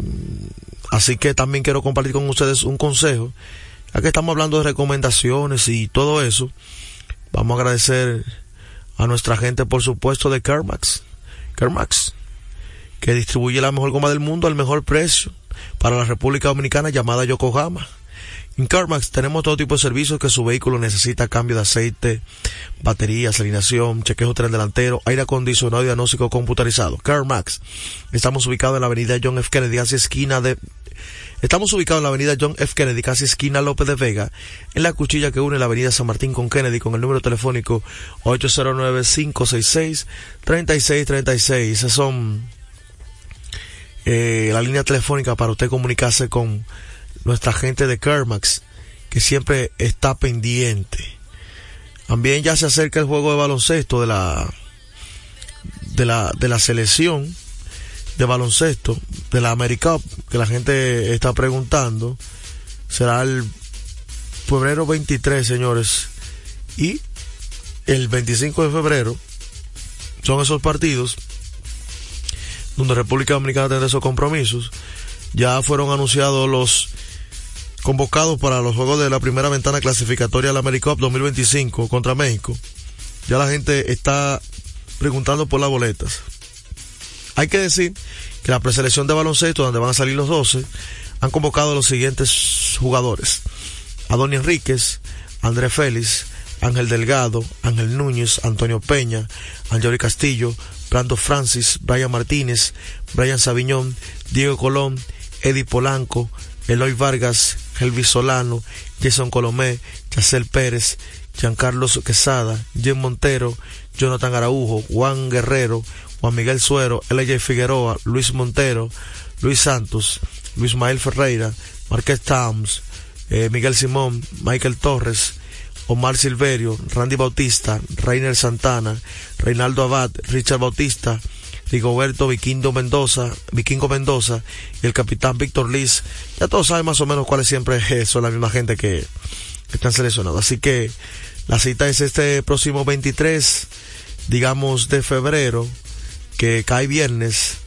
Speaker 8: así que también quiero compartir con ustedes un consejo. Ya que estamos hablando de recomendaciones y todo eso, vamos a agradecer a nuestra gente, por supuesto, de Kermax. Kermax, que distribuye la mejor goma del mundo al mejor precio para la República Dominicana llamada Yokohama. En CarMax tenemos todo tipo de servicios que su vehículo necesita, cambio de aceite, baterías, alineación, chequeo tren delantero, aire acondicionado y diagnóstico computarizado. CarMax. Estamos ubicados en la avenida John F. Kennedy, casi esquina de... Estamos ubicados en la avenida John F. Kennedy, casi esquina López de Vega, en la cuchilla que une la avenida San Martín con Kennedy, con el número telefónico 809-566-3636. Esas son eh, la línea telefónica para usted comunicarse con nuestra gente de Kermax, que siempre está pendiente. También ya se acerca el juego de baloncesto de la de la de la selección de baloncesto de la America que la gente está preguntando. Será el febrero 23, señores. Y el 25 de febrero son esos partidos donde República Dominicana tendrá esos compromisos. Ya fueron anunciados los convocados para los juegos de la primera ventana clasificatoria de la AmeriCup 2025 contra México. Ya la gente está preguntando por las boletas. Hay que decir que la preselección de baloncesto, donde van a salir los 12, han convocado a los siguientes jugadores. Adoni Enríquez, André Félix, Ángel Delgado, Ángel Núñez, Antonio Peña, Angeli Castillo, Brando Francis, Brian Martínez, Brian Sabiñón, Diego Colón, Eddie Polanco, Eloy Vargas, Elvis Solano, Jason Colomé, Yacel Pérez, Giancarlos Quesada, Jim Montero, Jonathan Araujo, Juan Guerrero, Juan Miguel Suero, LJ Figueroa, Luis Montero, Luis Santos, Luis Mael Ferreira, Marqués Towns, eh, Miguel Simón, Michael Torres, Omar Silverio, Randy Bautista, Reiner Santana, Reinaldo Abad, Richard Bautista, Rigoberto Vikingo Mendoza, Vikingo Mendoza y el capitán Víctor Liz. Ya todos saben más o menos cuáles siempre *laughs* son la misma gente que, que están seleccionados. Así que la cita es este próximo 23, digamos, de febrero, que cae viernes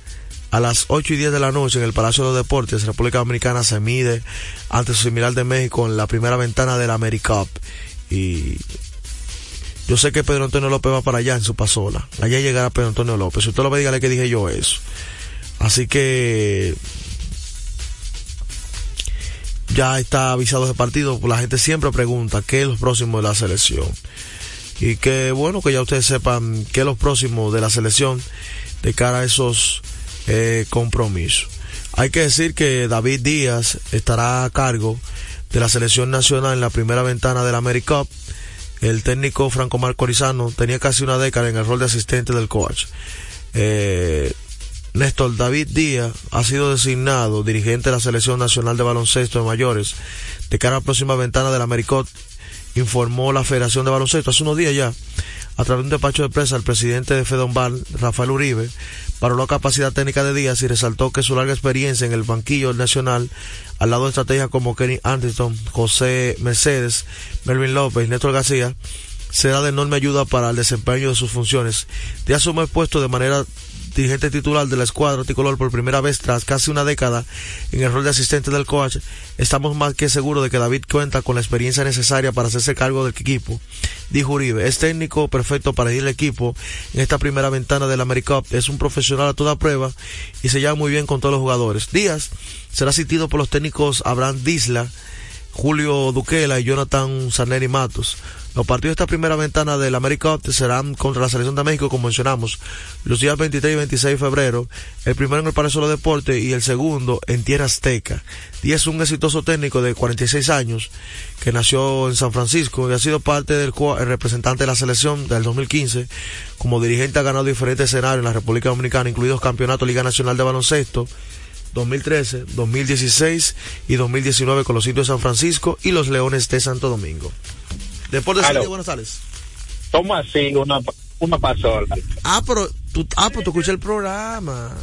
Speaker 8: a las 8 y 10 de la noche en el Palacio de los Deportes, República Dominicana se mide ante su similar de México en la primera ventana de la AmeriCup. Y yo sé que Pedro Antonio López va para allá en su pasola. Allá llegará Pedro Antonio López. Usted lo ve, dígale que dije yo eso. Así que ya está avisado ese partido. La gente siempre pregunta qué es lo próximo de la selección. Y que bueno que ya ustedes sepan qué es lo próximo de la selección de cara a esos eh, compromisos. Hay que decir que David Díaz estará a cargo de la selección nacional en la primera ventana del AmeriCup. El técnico Franco Marcorizano tenía casi una década en el rol de asistente del coach. Eh, Néstor David Díaz ha sido designado dirigente de la Selección Nacional de Baloncesto de Mayores de cara a la próxima ventana del AmeriCup, informó la Federación de Baloncesto hace unos días ya, a través de un despacho de prensa, el presidente de Fedombal, Rafael Uribe, paró la capacidad técnica de Díaz y resaltó que su larga experiencia en el banquillo nacional, al lado de estrategias como Kenny Anderson, José Mercedes, Melvin López Néstor García, será de enorme ayuda para el desempeño de sus funciones. Díaz asume el puesto de manera dirigente titular de la escuadra tricolor por primera vez tras casi una década en el rol de asistente del coach, estamos más que seguros de que David cuenta con la experiencia necesaria para hacerse cargo del equipo. Dijo Uribe, es técnico perfecto para ir al equipo en esta primera ventana del AmeriCup, es un profesional a toda prueba y se lleva muy bien con todos los jugadores. Díaz será asistido por los técnicos Abraham Disla, Julio Duquela y Jonathan Sarneri Matos. Los partidos de esta primera ventana del América serán contra la Selección de México, como mencionamos, los días 23 y 26 de febrero, el primero en el Palacio de los Deportes y el segundo en Tierra Azteca. Díaz es un exitoso técnico de 46 años que nació en San Francisco y ha sido parte del el representante de la selección del 2015. Como dirigente ha ganado diferentes escenarios en la República Dominicana, incluidos Campeonato Liga Nacional de Baloncesto, 2013, 2016 y 2019 con los indios de San Francisco y los Leones de Santo Domingo. Deportes de Buenos Aires.
Speaker 14: ¿Cómo así una, una pasola?
Speaker 8: Ah, pero tú, ah, pues tú escuchas el programa.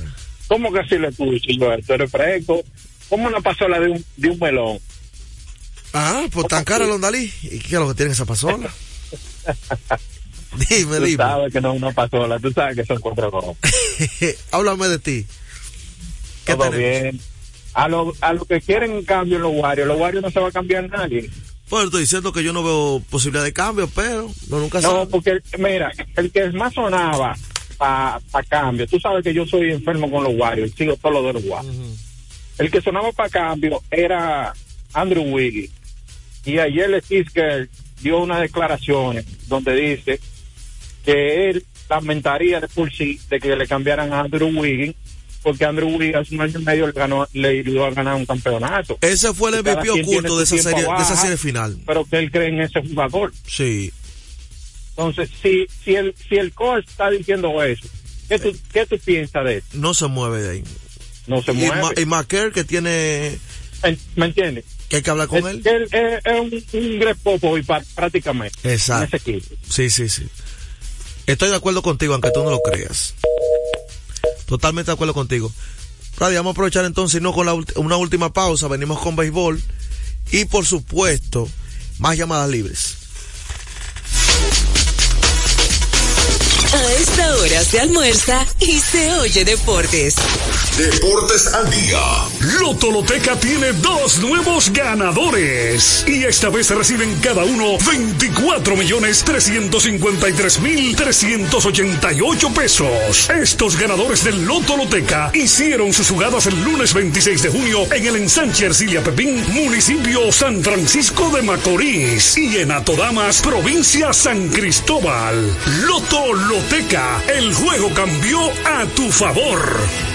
Speaker 14: ¿Cómo que así le escucho? Tú eres fresco. ¿Cómo una pasola de un, de un melón?
Speaker 8: Ah, pues tan cara Londalí. ¿Y qué es lo que tiene esa pasola? *laughs* dime,
Speaker 14: Tú
Speaker 8: dime.
Speaker 14: sabes que no es una pasola, tú sabes que son cuatro cosas. *laughs*
Speaker 8: Háblame de ti.
Speaker 14: Todo bien. A lo, a lo que quieren cambio en los Warriors, los Warriors no se va a cambiar nadie.
Speaker 8: Pues estoy diciendo que yo no veo posibilidad de cambio, pero no nunca
Speaker 14: No,
Speaker 8: sabe.
Speaker 14: porque, mira, el que más sonaba para cambio, tú sabes que yo soy enfermo con los Warriors, sigo todo lo de los Warriors. El que sonaba para cambio era Andrew Wiggins. Y ayer el Fisker dio unas declaraciones donde dice que él lamentaría de por sí de que le cambiaran a Andrew Wiggins, porque Andrew Wiggins hace un año y medio le, ganó, le ayudó a ganar un campeonato.
Speaker 8: Ese fue el
Speaker 14: Y
Speaker 8: MVP oculto de esa serie, de esa serie final.
Speaker 14: Pero que él cree en ese jugador.
Speaker 8: Sí.
Speaker 14: Entonces, si, si, el, si el coach está diciendo eso, ¿qué tú, qué tú piensas de eso?
Speaker 8: No se mueve de ahí.
Speaker 14: No se
Speaker 8: y,
Speaker 14: mueve.
Speaker 8: Ma- y Macker que tiene
Speaker 14: ¿Me entiendes?
Speaker 8: que hay que hablar con
Speaker 14: Es,
Speaker 8: él.
Speaker 14: él es, es un, un Greg Popovich pa- prácticamente.
Speaker 8: Exacto.
Speaker 14: En ese equipo.
Speaker 8: Sí, sí, sí. Estoy de acuerdo contigo, aunque tú no lo creas. Totalmente de acuerdo contigo. Radio, vamos a aprovechar entonces, no con una última pausa, venimos con béisbol y por supuesto, más llamadas libres.
Speaker 16: A esta hora se almuerza y se oye deportes.
Speaker 15: Deportes al día.
Speaker 17: Loto Loteca tiene dos nuevos ganadores. Y esta vez reciben cada uno 24 millones 353 mil 388 pesos. Estos ganadores del Loto Loteca hicieron sus jugadas el lunes 26 de junio en el ensanche Ercilia Pepín, municipio San Francisco de Macorís. Y en Atodamas, provincia San Cristóbal. Loto Loteca, el juego cambió a tu favor.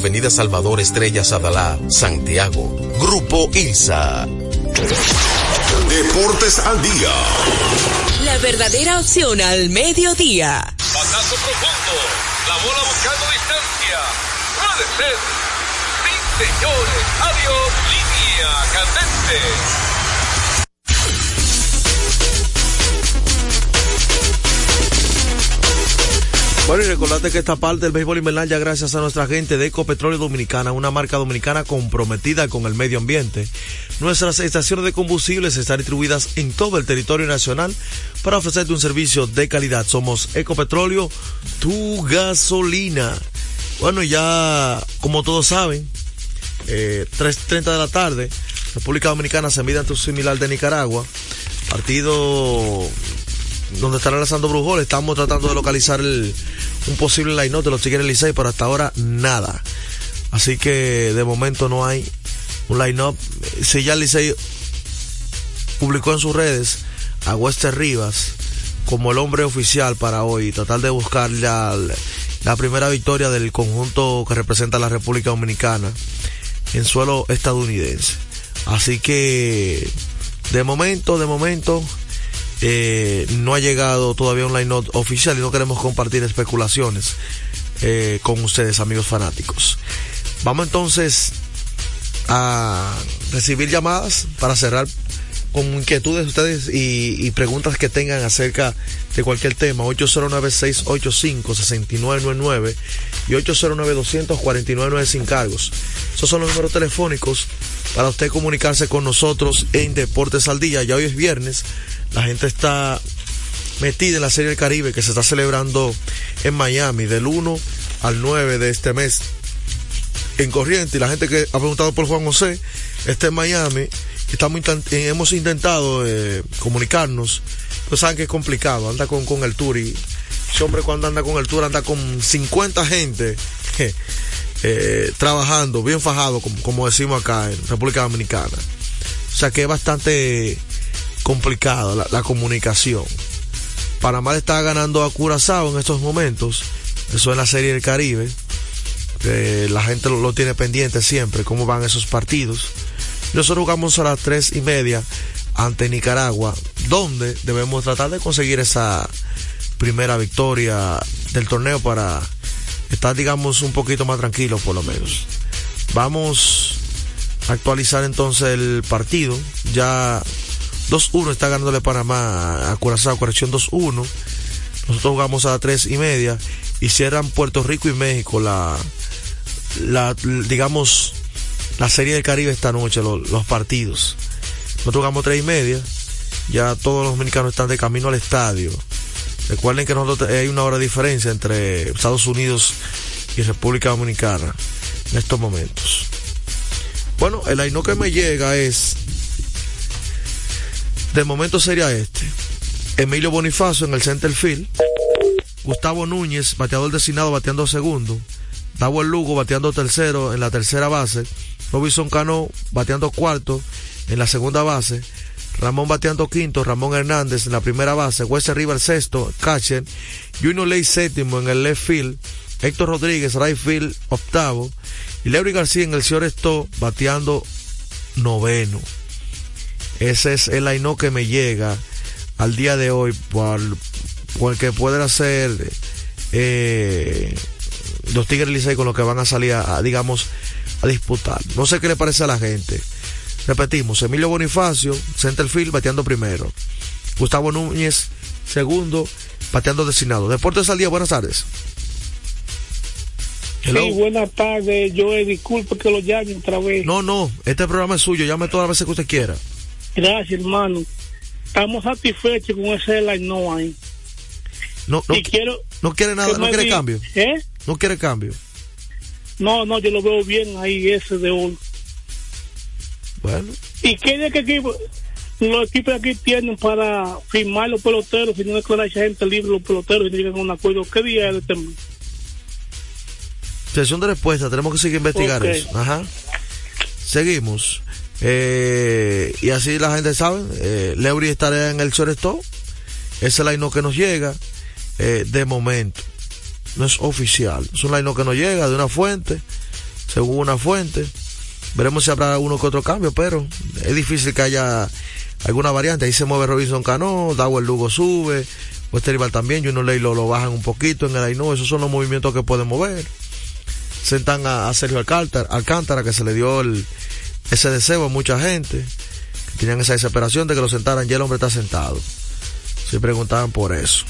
Speaker 18: Avenida Salvador Estrella Sadalá, Santiago. Grupo ILSA.
Speaker 15: Deportes al día.
Speaker 16: La verdadera opción al mediodía.
Speaker 7: Batazo profundo. La bola buscando distancia. Puede ser. Sí, señores. Adiós. Línea candente.
Speaker 8: Bueno, y recordate que esta parte del béisbol invernal ya gracias a nuestra gente de Ecopetróleo Dominicana, una marca dominicana comprometida con el medio ambiente. Nuestras estaciones de combustibles están distribuidas en todo el territorio nacional para ofrecerte un servicio de calidad. Somos Ecopetróleo, tu gasolina. Bueno, ya como todos saben, eh, 3.30 de la tarde, República Dominicana se mide ante un similar de Nicaragua. Partido donde estará lanzando Brujol. Estamos tratando de localizar el, un posible line-up de los Tigres Licey, pero hasta ahora nada. Así que de momento no hay un line-up. Si ya Licey publicó en sus redes a Wester Rivas como el hombre oficial para hoy, tratar de buscar la, la primera victoria del conjunto que representa la República Dominicana en suelo estadounidense. Así que de momento, de momento, eh, no ha llegado todavía un line oficial y no queremos compartir especulaciones eh, con ustedes, amigos fanáticos. Vamos entonces a recibir llamadas para cerrar con inquietudes de ustedes y, y, preguntas que tengan acerca de cualquier tema. 809-685-6999 y 809-249 sin cargos. Esos son los números telefónicos para usted comunicarse con nosotros en Deportes al Día. Ya hoy es viernes. La gente está metida en la Serie del Caribe que se está celebrando en Miami del 1 al 9 de este mes en corriente. Y la gente que ha preguntado por Juan José está en Miami. Estamos hemos intentado eh, comunicarnos. Pues saben que es complicado. Anda con, con el tour y ese hombre cuando anda con el tour anda con 50 gente eh, trabajando, bien fajado, como, como decimos acá en República Dominicana. O sea que es bastante complicado la, la, comunicación. Panamá está ganando a Curazao en estos momentos. Eso es la Serie del Caribe. Eh, la gente lo, lo, tiene pendiente siempre, cómo van esos partidos. Nosotros jugamos a las tres y media ante Nicaragua, donde debemos tratar de conseguir esa primera victoria del torneo para estar, digamos, un poquito más tranquilos por lo menos. Vamos a actualizar entonces el partido. Ya 2-1 está ganándole Panamá a Curazao, corrección 2-1. Nosotros jugamos a las 3 y media y cierran Puerto Rico y México la, la digamos, la serie del Caribe esta noche, los partidos. Nosotros jugamos 3 y media. Ya todos los dominicanos están de camino al estadio. Recuerden que nosotros hay una hora de diferencia entre Estados Unidos y República Dominicana en estos momentos. Bueno, el aino que me llega es de momento sería este. Emilio Bonifacio en el center field. Gustavo Núñez, bateador designado, bateando segundo. Davo el Lugo bateando tercero en la tercera base. Robinson Cano bateando cuarto en la segunda base. Ramón bateando quinto, Ramón Hernández en la primera base, Wesley River sexto, catcher, Junior Ley séptimo en el left field, Héctor Rodríguez right field octavo, y Leury García en el Cioresto bateando noveno. Ese es el aino que me llega al día de hoy por, por el que pueden hacer eh, los Tigres Licey con lo que van a salir a, a, digamos, a disputar. No sé qué le parece a la gente. Repetimos, Emilio Bonifacio, centerfield, bateando primero. Gustavo Núñez, segundo, bateando designado. Deportes al día, buenas tardes. Hello.
Speaker 23: Sí, buenas tardes, Joel. Disculpe que lo llame otra vez.
Speaker 8: No, no, este programa es suyo, llame todas las veces que usted quiera.
Speaker 23: Gracias, hermano. Estamos satisfechos con ese line no hay.
Speaker 8: No, no,
Speaker 23: Y quiero
Speaker 8: no quiere nada, no quiere
Speaker 23: di-
Speaker 8: cambio.
Speaker 23: ¿Eh?
Speaker 8: No quiere cambio.
Speaker 23: No, no, yo lo veo bien ahí, ese de hoy.
Speaker 8: Bueno,
Speaker 23: ¿Y qué de qué equipo? Los equipos aquí tienen para firmar los peloteros, si no declararse gente libre los peloteros y no llegan a un acuerdo. ¿Qué día es este mes?
Speaker 8: sesión de respuesta, tenemos que seguir investigar
Speaker 23: Ok.
Speaker 8: eso. Ajá. Seguimos. Eh, y así la gente sabe, eh, Leury estará en el shortstop. Ese line que nos llega eh, de momento. No es oficial. Es un line que nos llega de una fuente, según una fuente. Veremos si habrá uno que otro cambio, pero es difícil que haya alguna variante. Ahí se mueve Robinson Cano, Dawel Lugo sube, Wester Rival también, Juno Ley lo, lo bajan un poquito en el line Esos son los movimientos que pueden mover. Sentan a, a Sergio Alcántara, Alcántara, que se le dio el, ese deseo a mucha gente, que tenían esa desesperación de que lo sentaran, ya el hombre está sentado. Se preguntaban por eso.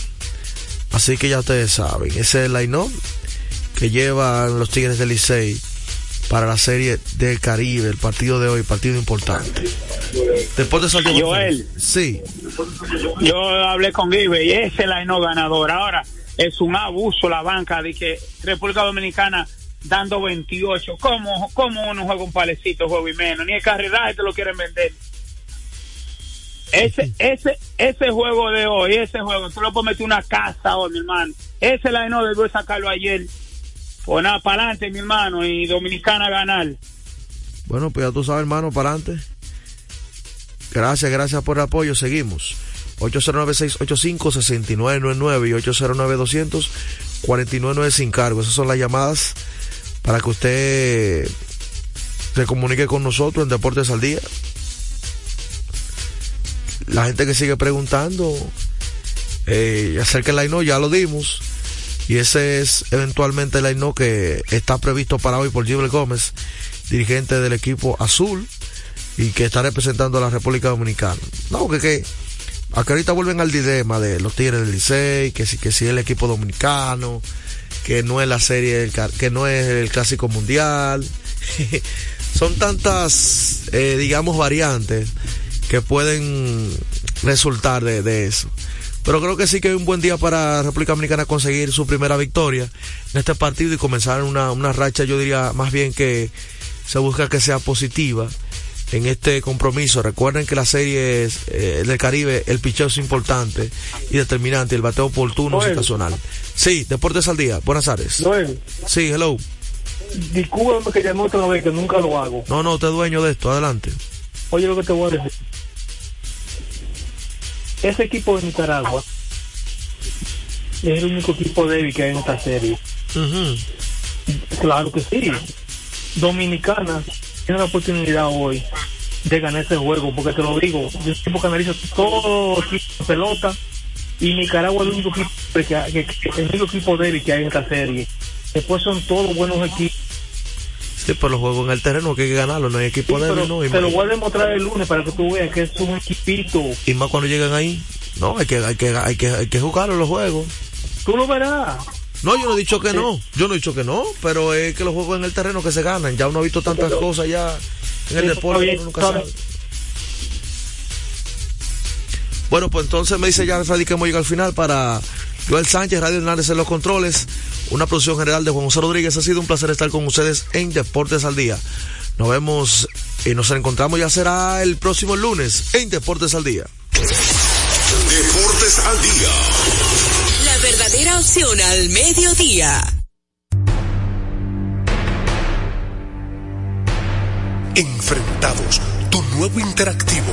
Speaker 8: Así que ya ustedes saben, ese es el line que llevan los Tigres del Licey para la serie del Caribe, el partido de hoy, partido importante. Después de Santiago.
Speaker 9: Joel.
Speaker 8: Sí.
Speaker 9: Yo hablé con Gibe y ese es no ganador. Ahora es un abuso la banca de que República Dominicana dando 28. ¿Cómo, cómo uno juega un palecito, juego y menos? Ni el carreraje te lo quieren vender. Ese, ese, ese juego de hoy, ese juego, tú lo puedes meter una casa hoy, mi hermano. Ese la no debió sacarlo ayer. Pues nada, para adelante, mi hermano, y Dominicana ganar.
Speaker 8: Bueno, pues ya tú sabes, hermano, para adelante. Gracias, gracias por el apoyo. Seguimos. 809-685-6999 y 809-200-4999 sin cargo. Esas son las llamadas para que usted se comunique con nosotros en Deportes al Día. La gente que sigue preguntando eh, acerca del line ya lo dimos. Y ese es eventualmente el line que está previsto para hoy por Gilbert Gómez, dirigente del equipo azul y que está representando a la República Dominicana. No, que, que acá ahorita vuelven al dilema de los Tigres del Licey, que si, que si el equipo dominicano, que no es la serie, del que no es el clásico mundial. *laughs* Son tantas, eh, digamos, variantes que pueden resultar de, de eso. Pero creo que sí que es un buen día para República Dominicana conseguir su primera victoria en este partido y comenzar una, una racha, yo diría más bien que se busca que sea positiva en este compromiso. Recuerden que la serie es, eh, del Caribe, el picheo es importante y determinante, el bateo oportuno
Speaker 23: Joel.
Speaker 8: situacional. Sí, Deportes al Día. Buenas tardes.
Speaker 23: Joel,
Speaker 8: Sí, hello.
Speaker 23: discúlpame que llamé otra vez, que nunca lo hago.
Speaker 8: No, no, es dueño de esto. Adelante.
Speaker 23: Oye lo que te voy a decir. Ese equipo de Nicaragua es el único equipo débil que hay en esta serie. Claro que sí. Dominicana tiene la oportunidad hoy de ganar ese juego, porque te lo digo, yo equipo que todo equipo de pelota y Nicaragua es el único equipo, que, que- que- el único equipo débil que hay en esta serie. Después son todos buenos equipos.
Speaker 8: Sí, pero los juegos en el terreno que hay que ganarlo, no hay equipo
Speaker 23: Sí,
Speaker 8: débil,
Speaker 23: pero
Speaker 8: ¿no?
Speaker 23: Te lo voy a demostrar el lunes para que tú veas que es un equipito.
Speaker 8: Y más cuando llegan ahí. No, hay que, hay que, hay que, hay que jugar los juegos.
Speaker 23: Tú lo verás.
Speaker 8: No, yo no he dicho que no. Yo no he dicho que no, pero es que los juegos en el terreno que se ganan. Ya uno ha visto tantas cosas ya en el deporte, uno nunca sabe. Bueno, pues entonces me dice ya Freddy que hemos llegado al final para Joel Sánchez, Radio Hernández en los controles, una producción general de Juan José Rodríguez. Ha sido un placer estar con ustedes en Deportes al Día. Nos vemos y nos encontramos ya será el próximo lunes en Deportes al Día.
Speaker 15: Deportes al día.
Speaker 16: La verdadera opción al mediodía.
Speaker 1: Enfrentados, tu nuevo interactivo,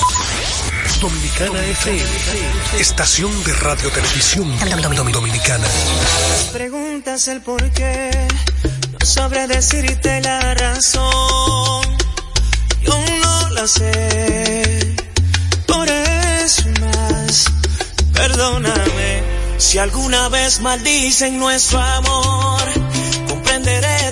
Speaker 1: Dominicana FM, estación de radio televisión dominicana.
Speaker 21: Preguntas el por qué, no sabré decirte la razón. Yo no la sé, por eso más. Perdóname si alguna vez maldicen nuestro amor. Comprenderé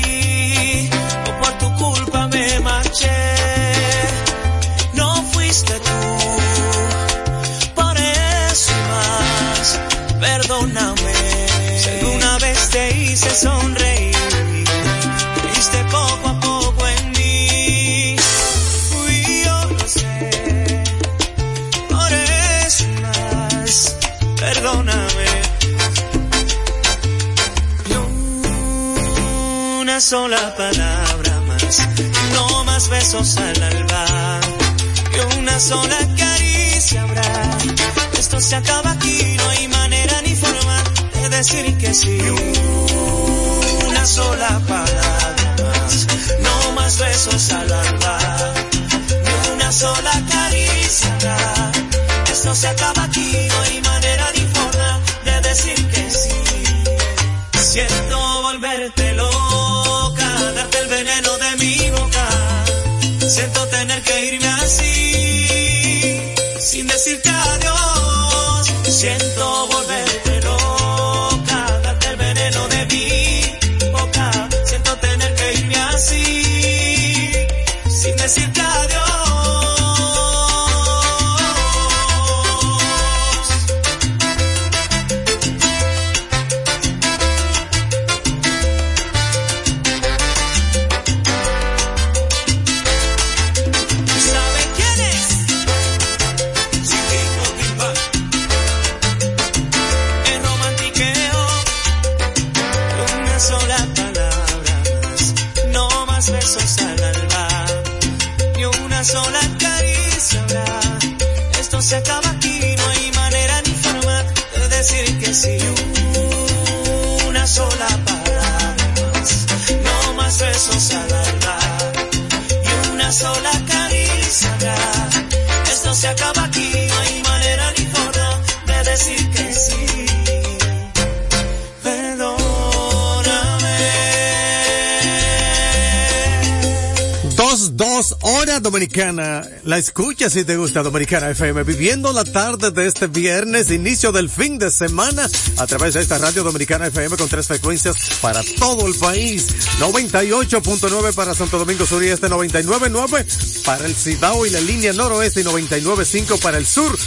Speaker 21: Por eso más, perdóname. Si vez te hice sonreír, creíste poco a poco en mí. Fui yo, lo sé. Por eso más, perdóname. Ni una sola palabra más, no más besos al alba. Sola caricia habrá. Esto se acaba aquí, no hay manera ni forma de decir que sí. Una sola palabra más, no más besos al alba. Y una sola caricia habrá. Esto se acaba aquí, no hay manera ni forma de decir que sí. Siento volverte loca, darte el veneno de mi boca. Siento Siento
Speaker 24: Dominicana. La escucha si te gusta Dominicana FM. Viviendo la tarde de este viernes, inicio del fin de semana, a través de esta radio Dominicana FM con tres frecuencias para todo el país. 98.9 para Santo Domingo Sur y Este, 99.9 para el Cibao y la línea noroeste y 99.5 para el sur.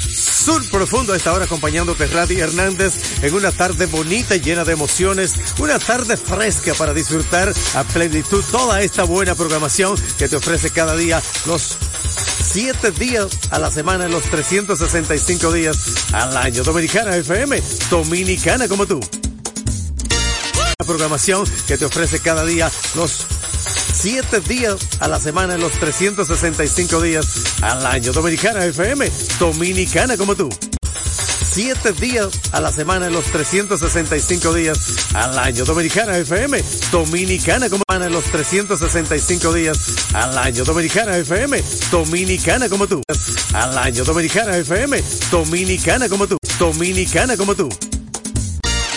Speaker 24: Sur profundo a esta hora acompañándote Radi Hernández en una tarde bonita y llena de emociones. Una tarde fresca para disfrutar a plenitud toda esta buena programación que te ofrece cada día los siete días a la semana, los 365 días al año. Dominicana FM, dominicana como tú. La programación que te ofrece cada día los siete días a la semana, los 365 días al año. Dominicana FM, dominicana como tú siete días a la semana, los 365 días al año. Dominicana FM, Dominicana como en los 365 días al año. Dominicana FM, Dominicana como tú. Al año. Dominicana FM, Dominicana como tú. Dominicana como tú.